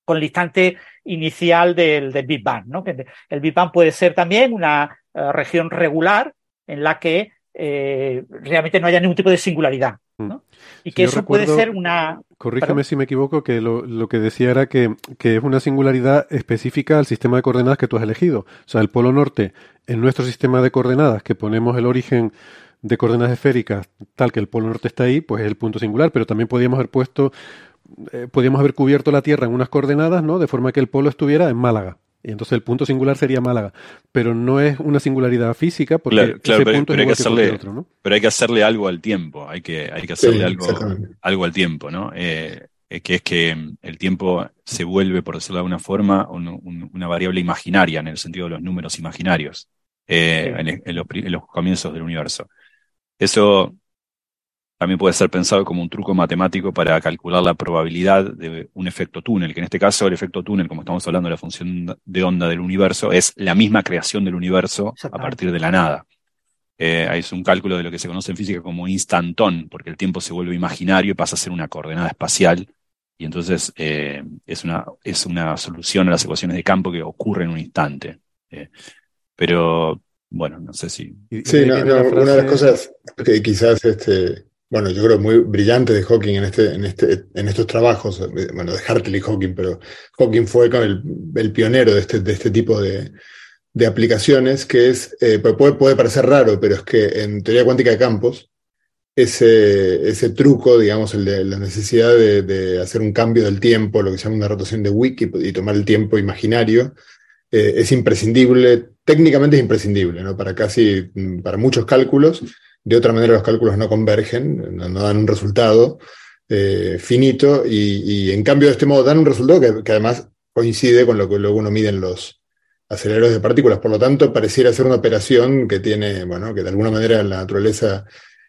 con el instante inicial del, del Big Bang. ¿no? El Big Bang puede ser también una eh, región regular en la que eh, realmente no haya ningún tipo de singularidad. ¿no? Mm. Y que eso puede ser una... Corrígeme si me equivoco, que lo, que decía era que, que, es una singularidad específica al sistema de coordenadas que tú has elegido. O sea, el polo norte, en nuestro sistema de coordenadas, que ponemos el origen de coordenadas esféricas, tal que el polo norte está ahí, pues es el punto singular, pero también podríamos haber puesto eh, podríamos haber cubierto la Tierra en unas coordenadas, ¿no? De forma que el polo estuviera en Málaga. Y entonces el punto singular sería Málaga. Pero no es una singularidad física porque ese punto es hay que hacerle, otro, ¿no? Pero hay que hacerle algo al tiempo. Hay que, hay que hacerle algo, algo al tiempo, ¿no? Eh, eh, que es que mm, el tiempo se vuelve, por decirlo de alguna forma, una variable imaginaria en el sentido de los números imaginarios en, los, en los comienzos del universo. Eso también puede ser pensado como un truco matemático para calcular la probabilidad de un efecto túnel, que en este caso el efecto túnel, como estamos hablando de la función de onda del universo, es la misma creación del universo a partir de la nada. Eh, es un cálculo de lo que se conoce en física como instantón, porque el tiempo se vuelve imaginario y pasa a ser una coordenada espacial, y entonces eh, es, una, es una solución a las ecuaciones de campo que ocurre en un instante. Eh, pero bueno, no sé si. Sí, una de las cosas que quizás este, bueno, yo creo muy brillante de Hawking en, este, en, este, en estos trabajos, eh, bueno, de Hartley y Hawking, pero Hawking fue el, el pionero de este, de este tipo de, de aplicaciones, que es, eh, puede, puede, parecer raro, pero es que en teoría cuántica de campos, ese, ese truco, digamos, el de la necesidad de, de, hacer un cambio del tiempo, lo que se llama una rotación de wiki y tomar el tiempo imaginario, eh, es imprescindible, técnicamente es imprescindible, ¿no? Para casi, para muchos cálculos de otra manera los cálculos no convergen, no, dan un resultado eh, finito y, en cambio de este modo dan un resultado que, además coincide con lo que luego uno mide en los aceleradores de partículas. Por lo tanto, pareciera ser una operación que tiene, bueno, que de alguna manera la naturaleza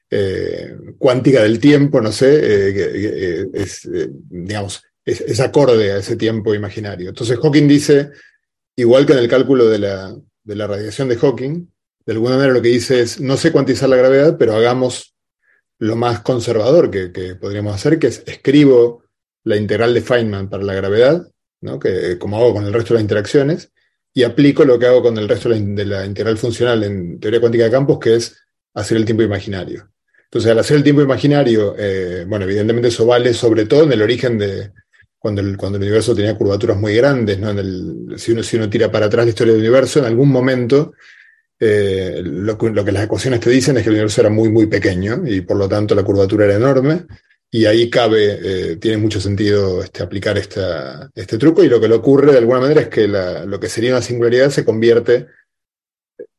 eh, cuántica del tiempo, no sé, eh, es, digamos, es, acorde a ese tiempo imaginario. Entonces Hawking dice, igual que en el cálculo de la, de la radiación de Hawking, de alguna manera lo que dice es, no sé cuantizar la gravedad, pero hagamos lo más conservador que, podríamos hacer, que es escribo la integral de Feynman para la gravedad, ¿no? que, como hago con el resto de las interacciones, y aplico lo que hago con el resto de la, integral funcional en teoría cuántica de campos, que es hacer el tiempo imaginario. Entonces, al hacer el tiempo imaginario, eh, bueno, evidentemente eso vale sobre todo en el origen de cuando el, cuando el universo tenía curvaturas muy grandes, ¿no? Si, uno, si uno tira para atrás la historia del universo, en algún momento eh, lo, que las ecuaciones te dicen es que el universo era muy, muy pequeño y por lo tanto la curvatura era enorme. Y ahí cabe, eh, tiene mucho sentido este, aplicar este truco. Y lo que le ocurre de alguna manera es que lo que sería una singularidad se convierte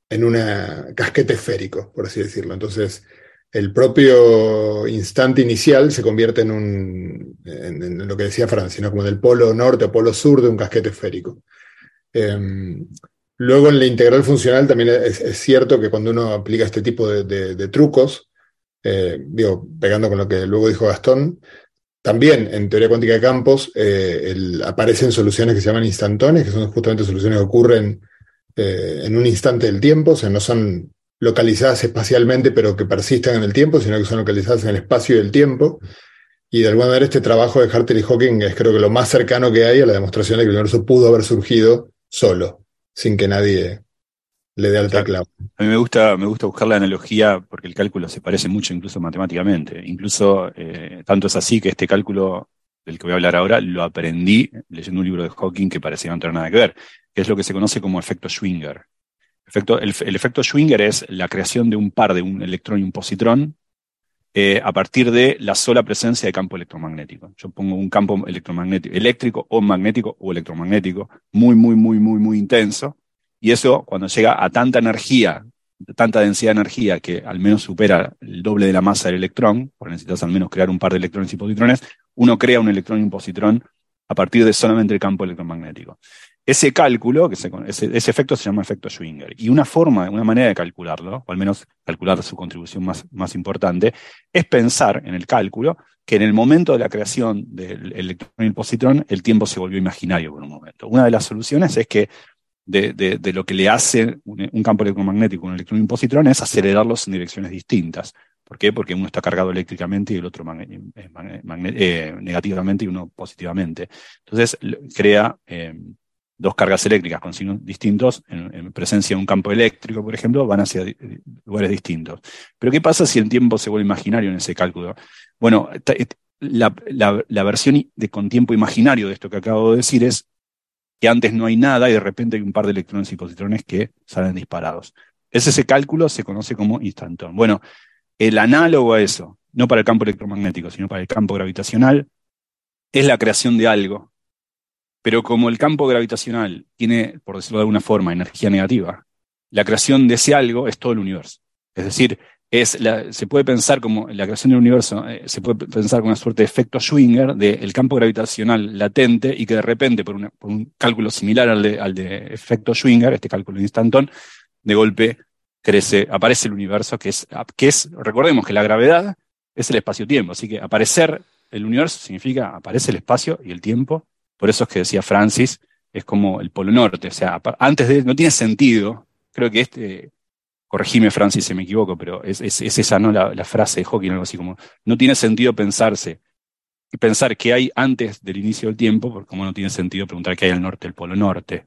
en un casquete esférico, por así decirlo. Entonces, el propio instante inicial se convierte en, un, en, lo que decía Francia, como del polo norte o polo sur de un casquete esférico. Em, Luego en la integral funcional también es, cierto que cuando uno aplica este tipo de, trucos, eh, digo, pegando con lo que luego dijo Gastón, también en teoría cuántica de campos eh, aparecen soluciones que se llaman instantones, que son justamente soluciones que ocurren eh, en un instante del tiempo, o sea, no son localizadas espacialmente, pero que persisten en el tiempo, sino que son localizadas en el espacio y el tiempo. Y de alguna manera este trabajo de Hartley y Hawking es creo que lo más cercano que hay a la demostración de que el universo pudo haber surgido solo sin que nadie le dé al teclado. A mí me gusta, me gusta buscar la analogía porque el cálculo se parece mucho incluso matemáticamente. Incluso eh, tanto es así que este cálculo del que voy a hablar ahora lo aprendí leyendo un libro de Hawking que parecía no tener nada que ver, que es lo que se conoce como efecto Schwinger. Efecto, el, efecto Schwinger es la creación de un par de un electrón y un positrón eh, a partir de la sola presencia de campo electromagnético. Yo pongo un campo electromagnético, eléctrico o magnético o electromagnético muy, muy, muy, muy, muy intenso. Y eso, cuando llega a tanta energía, tanta densidad de energía que al menos supera el doble de la masa del electrón, porque necesitas al menos crear un par de electrones y positrones, uno crea un electrón y un positrón a partir de solamente el campo electromagnético. Ese cálculo, que ese, efecto se llama efecto Schwinger. Y una forma, una manera de calcularlo, o al menos calcular su contribución más, más importante, es pensar en el cálculo que en el momento de la creación del electrón y el positrón, el tiempo se volvió imaginario por un momento. Una de las soluciones es que de, lo que le hace un, campo electromagnético un electrón y un positrón es acelerarlos en direcciones distintas. ¿Por qué? Porque uno está cargado eléctricamente y el otro eh, negativamente y uno positivamente. Entonces crea eh, dos cargas eléctricas con signos distintos, en, presencia de un campo eléctrico, por ejemplo, van hacia lugares distintos. Pero ¿qué pasa si el tiempo se vuelve imaginario en ese cálculo? Bueno, la, versión de, con tiempo imaginario de esto que acabo de decir es que antes no hay nada y de repente hay un par de electrones y positrones que salen disparados. Ese, ese cálculo se conoce como instantón. Bueno, el análogo a eso, no para el campo electromagnético, sino para el campo gravitacional, es la creación de algo pero como el campo gravitacional tiene, por decirlo de alguna forma, energía negativa, la creación de ese algo es todo el universo. Es decir, se puede pensar como la creación del universo, eh, se puede pensar como una suerte de efecto Schwinger del campo gravitacional latente y que de repente, por, un cálculo similar al de, efecto Schwinger, este cálculo instantón, de golpe crece, aparece el universo, que es, que es, recordemos que la gravedad es el espacio-tiempo, así que aparecer el universo significa aparece el espacio y el tiempo por eso es que decía Francis, es como el Polo Norte. O sea, antes de. No tiene sentido. Creo que este. Corregime, Francis, si me equivoco, pero es, esa, ¿no? La, frase de Hawking, algo así como. No tiene sentido pensarse. Y pensar qué hay antes del inicio del tiempo, porque como no tiene sentido preguntar qué hay al norte del Polo Norte.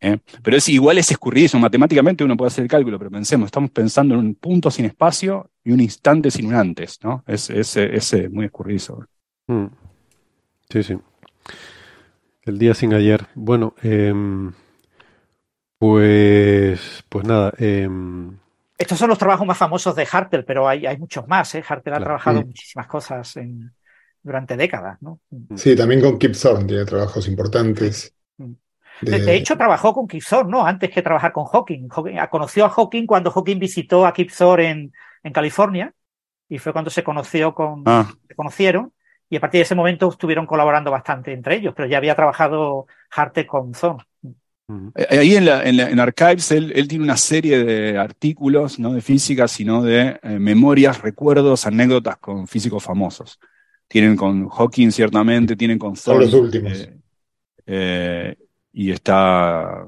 ¿eh? Pero es igual es escurridizo. Matemáticamente uno puede hacer el cálculo, pero pensemos, estamos pensando en un punto sin espacio y un instante sin un antes, ¿no? Es, es, muy escurridizo. Mm. Sí, sí. El día sin ayer. Bueno, em, pues, pues nada. Em, Estos son los trabajos más famosos de Harper, pero hay, hay muchos más. ¿eh? Harper ha trabajado muchísimas cosas en, durante décadas. ¿no? Mm. Sí, también con Kip Thorne tiene trabajos importantes. Mm. De... hecho, trabajó con Kip Thorne, ¿no? Antes que trabajar con Hawking. Hawking conoció a Hawking cuando Hawking visitó a Kip Thorne en, en California y fue cuando se conoció con, ah. se conocieron y a partir de ese momento estuvieron colaborando bastante entre ellos, pero ya había trabajado Harte con Zon. Eh, ahí en, en, Archives él, tiene una serie de artículos, no de física, sino de eh, memorias, recuerdos, anécdotas con físicos famosos. Tienen con Hawking, ciertamente, tienen con Son los últimos. Eh, y está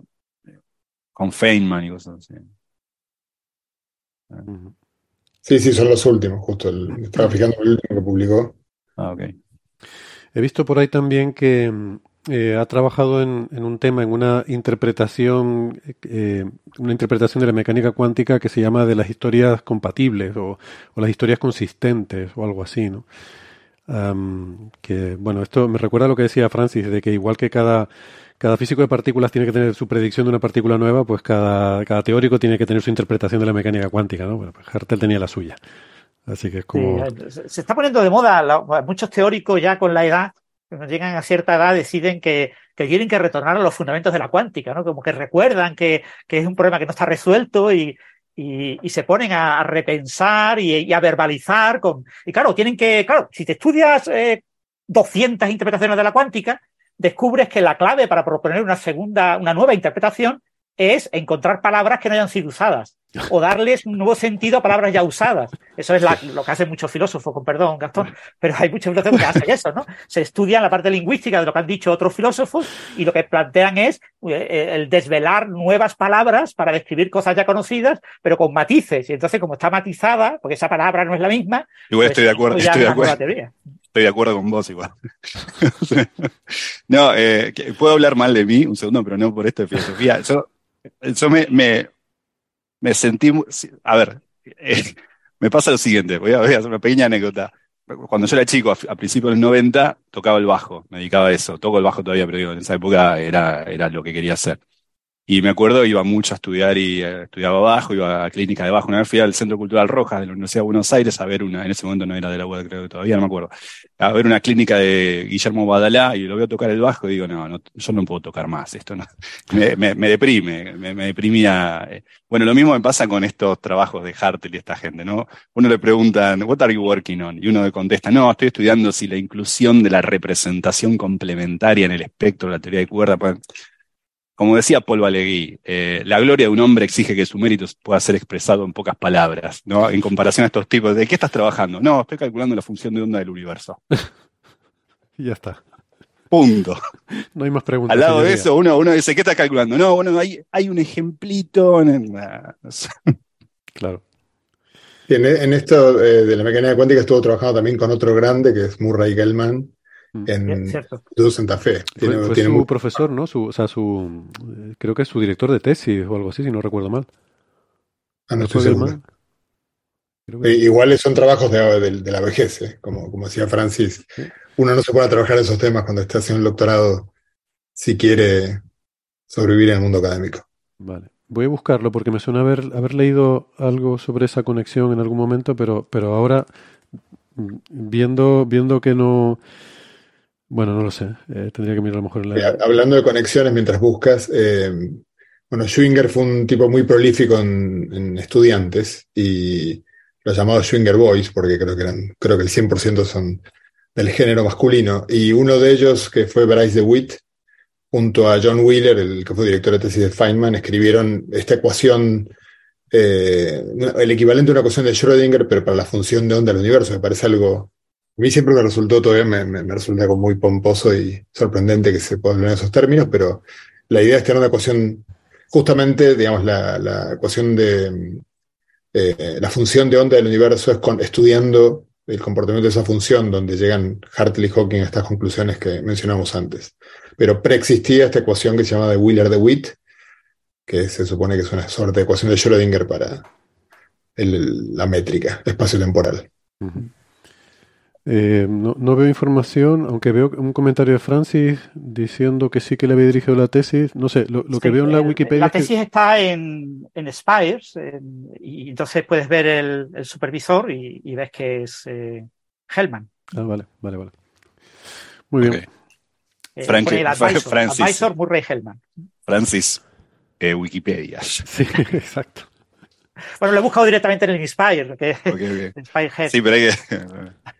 con Feynman y cosas así. Sí, sí, son los últimos, justo. estaba fijando el último que publicó. Ah. He visto por ahí también que eh, ha trabajado en, un tema, en una interpretación, eh, una interpretación de la mecánica cuántica que se llama de las historias compatibles o, las historias consistentes o algo así, ¿no? que bueno, esto me recuerda a lo que decía Francis, de que igual que cada, cada físico de partículas tiene que tener su predicción de una partícula nueva, pues cada, cada teórico tiene que tener su interpretación de la mecánica cuántica, ¿no? Bueno, pues Hartel tenía la suya. Así que es como. se está poniendo de moda, muchos teóricos ya con la edad cuando llegan a cierta edad deciden que, que, tienen que retornar a los fundamentos de la cuántica, ¿no? Como que recuerdan que, que es un problema que no está resuelto y, y, y se ponen a, repensar y, a verbalizar con, y claro, tienen que, claro, si te estudias eh, 200 interpretaciones de la cuántica, descubres que la clave para proponer una segunda, una nueva interpretación es encontrar palabras que no hayan sido usadas o darles un nuevo sentido a palabras ya usadas. Eso es lo que hacen muchos filósofos, con perdón, Gastón, pero hay muchos filósofos que hacen eso, ¿no? Se estudian la parte lingüística de lo que han dicho otros filósofos y lo que plantean es eh, el desvelar nuevas palabras para describir cosas ya conocidas, pero con matices. Y entonces, como está matizada, porque esa palabra no es la misma. Igual estoy de acuerdo, pues estoy de acuerdo. Estoy de acuerdo con vos igual. no, eh, puedo hablar mal de mí, un segundo, pero no por esto de filosofía. Yo, yo me, me me sentí, a ver, eh, me pasa lo siguiente, voy a, hacer una pequeña anécdota. Cuando yo era chico, a, principios del 90, tocaba el bajo, me dedicaba a eso. Toco el bajo todavía, pero digo, en esa época era, era lo que quería hacer. Y me acuerdo, iba mucho a estudiar y eh, estudiaba bajo, iba a clínica de bajo. Una vez fui al Centro Cultural Rojas de la Universidad de Buenos Aires a ver una, en ese momento no era de la UAD, creo que todavía no me acuerdo, a ver una clínica de Guillermo Badalá y lo veo tocar el bajo y digo, no, yo no puedo tocar más, esto no. Me, me, me deprime, me, me, deprimía. Eh. Bueno, lo mismo me pasa con estos trabajos de Hartel y esta gente, ¿no? Uno le preguntan, what are you working on? Y uno le contesta, no, estoy estudiando si la inclusión de la representación complementaria en el espectro de la teoría de cuerda, pues, como decía Paul Valegui, eh, la gloria de un hombre exige que su mérito pueda ser expresado en pocas palabras, ¿no? En comparación a estos tipos, ¿de qué estás trabajando? No, estoy calculando la función de onda del universo. y ya está. Punto. No hay más preguntas. Al lado de eso, uno, uno dice, ¿qué estás calculando? No, bueno, hay, hay un ejemplito. En claro. En, esto eh, de la mecánica cuántica estuvo trabajando también con otro grande que es Murray Gell-Mann, Mm. en Santa Fe. fue, su profesor, ¿no? Su, o sea, su, creo que es su director de tesis o algo así, si no recuerdo mal. Ah, no estoy eh, Igual son trabajos de, la vejez, ¿eh? como, como decía Francis. Uno no se puede trabajar esos temas cuando está haciendo un doctorado si quiere sobrevivir en el mundo académico. Vale. Voy a buscarlo porque me suena haber, haber leído algo sobre esa conexión en algún momento, pero, pero ahora mm, viendo, viendo que no bueno, no lo sé. Eh, tendría que mirar a lo mejor la... hablando de conexiones mientras buscas, eh, bueno, Schwinger fue un tipo muy prolífico en, estudiantes y los llamados Schwinger Boys, porque creo que creo que el 100% son del género masculino. Y uno de ellos, que fue Bryce DeWitt, junto a John Wheeler, el que fue director de tesis de Feynman, escribieron esta ecuación, eh, el equivalente a una ecuación de Schrödinger, pero para la función de onda del universo. Me parece algo a mí siempre me resultó todavía, me, me, resulta algo muy pomposo y sorprendente que se pueda hablar en esos términos, pero la idea es tener una ecuación, justamente, digamos, la, ecuación de eh, la función de onda del universo es estudiando el comportamiento de esa función, donde llegan Hartley y Hawking a estas conclusiones que mencionamos antes. Pero preexistía esta ecuación que se llama de Wheeler-DeWitt, que se supone que es una suerte de ecuación de Schrödinger para la métrica espacio-temporal. Eh, no, no, veo información, aunque veo un comentario de Francis diciendo que sí que le había dirigido la tesis. No sé, lo, que veo en la Wikipedia. La tesis está en, en Spires y entonces puedes ver el, supervisor y, ves que es eh, Hellman. Ah, vale, vale, vale. Muy bien. Eh, el advisor, advisor, Murray Hellman. Francis, Wikipedia. Sí, exacto. Bueno, lo he buscado directamente en el Inspire, que Inspire Sí, pero hay que.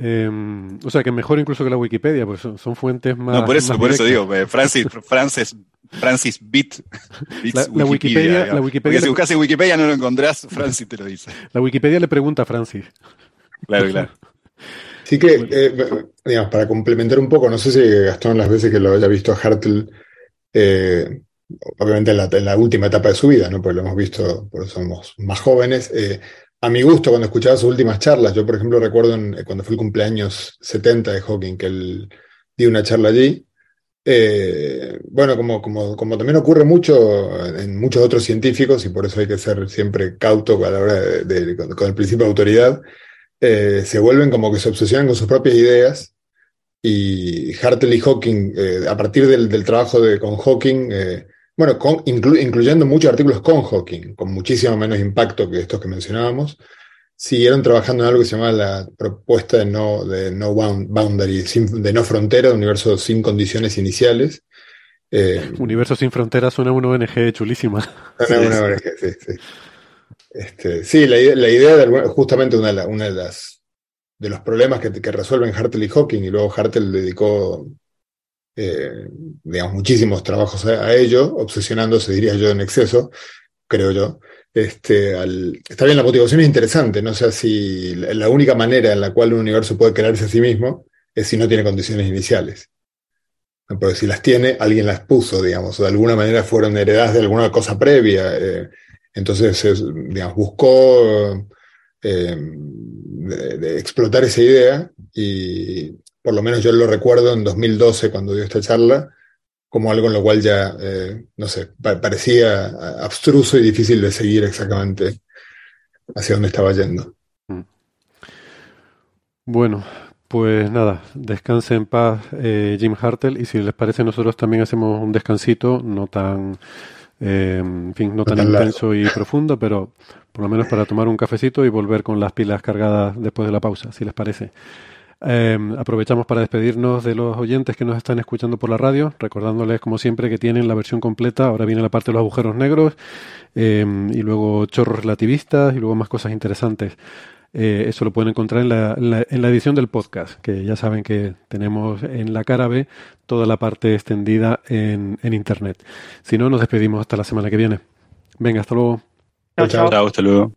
Em, o sea, que mejor incluso que la Wikipedia, pues son, fuentes más. No, por eso, por eso digo, eh, Francis, Francis, Francis Bit. La, Wikipedia, la Wikipedia. Porque si buscas en Wikipedia no lo encontrás, Francis te lo dice. La Wikipedia le pregunta a Francis. Claro, claro. Sí que, eh, digamos, para complementar un poco, no sé si Gastón las veces que lo haya visto a Hartle, eh, obviamente en la, última etapa de su vida, ¿no? Porque lo hemos visto, porque somos más jóvenes. Eh, a mi gusto, cuando escuchaba sus últimas charlas, yo por ejemplo recuerdo cuando fue el cumpleaños 70 de Hawking, que él dio una charla allí, eh, bueno, como, como, como, también ocurre mucho en muchos otros científicos, y por eso hay que ser siempre cauto a la hora de, con, el principio de autoridad, eh, se vuelven como que se obsesionan con sus propias ideas. Y Hartley Hawking, eh, a partir del, trabajo de, con Hawking, bueno, incluyendo muchos artículos con Hawking, con muchísimo menos impacto que estos que mencionábamos, siguieron trabajando en algo que se llama la propuesta de no, de no boundary, de no frontera, de universo sin condiciones iniciales. Eh, universo sin fronteras suena una ONG chulísima. Suena una ONG, sí, sí. Este, sí, la, idea de justamente una de, una de las de los problemas que, que, resuelven Hartle y Hawking, y luego Hartle dedicó eh, digamos, muchísimos trabajos a, ello, obsesionándose, diría yo, en exceso, creo yo, este, está bien, la motivación es interesante, no sé si la única manera en la cual un universo puede crearse a sí mismo es si no tiene condiciones iniciales. Pero si las tiene, alguien las puso, digamos, o de alguna manera fueron heredadas de alguna cosa previa. Eh, entonces, digamos, buscó eh, explotar esa idea y por lo menos yo lo recuerdo en 2012 cuando dio esta charla, como algo en lo cual ya, eh, no sé, parecía abstruso y difícil de seguir exactamente hacia dónde estaba yendo. Mm. Bueno, pues nada, descanse en paz eh, Jim Hartel y si les parece nosotros también hacemos un descansito, no tan, eh, en fin, no, tan, intenso y profundo, pero por lo menos para tomar un cafecito y volver con las pilas cargadas después de la pausa, si les parece. Em, aprovechamos para despedirnos de los oyentes que nos están escuchando por la radio, recordándoles como siempre que tienen la versión completa, ahora viene la parte de los agujeros negros em, y luego chorros relativistas y luego más cosas interesantes. Eh, eso lo pueden encontrar en la, en, la, edición del podcast, que ya saben que tenemos en la cara B toda la parte extendida en, en Internet. Si no, nos despedimos hasta la semana que viene. Venga, hasta luego. Chao, chao. Hasta luego.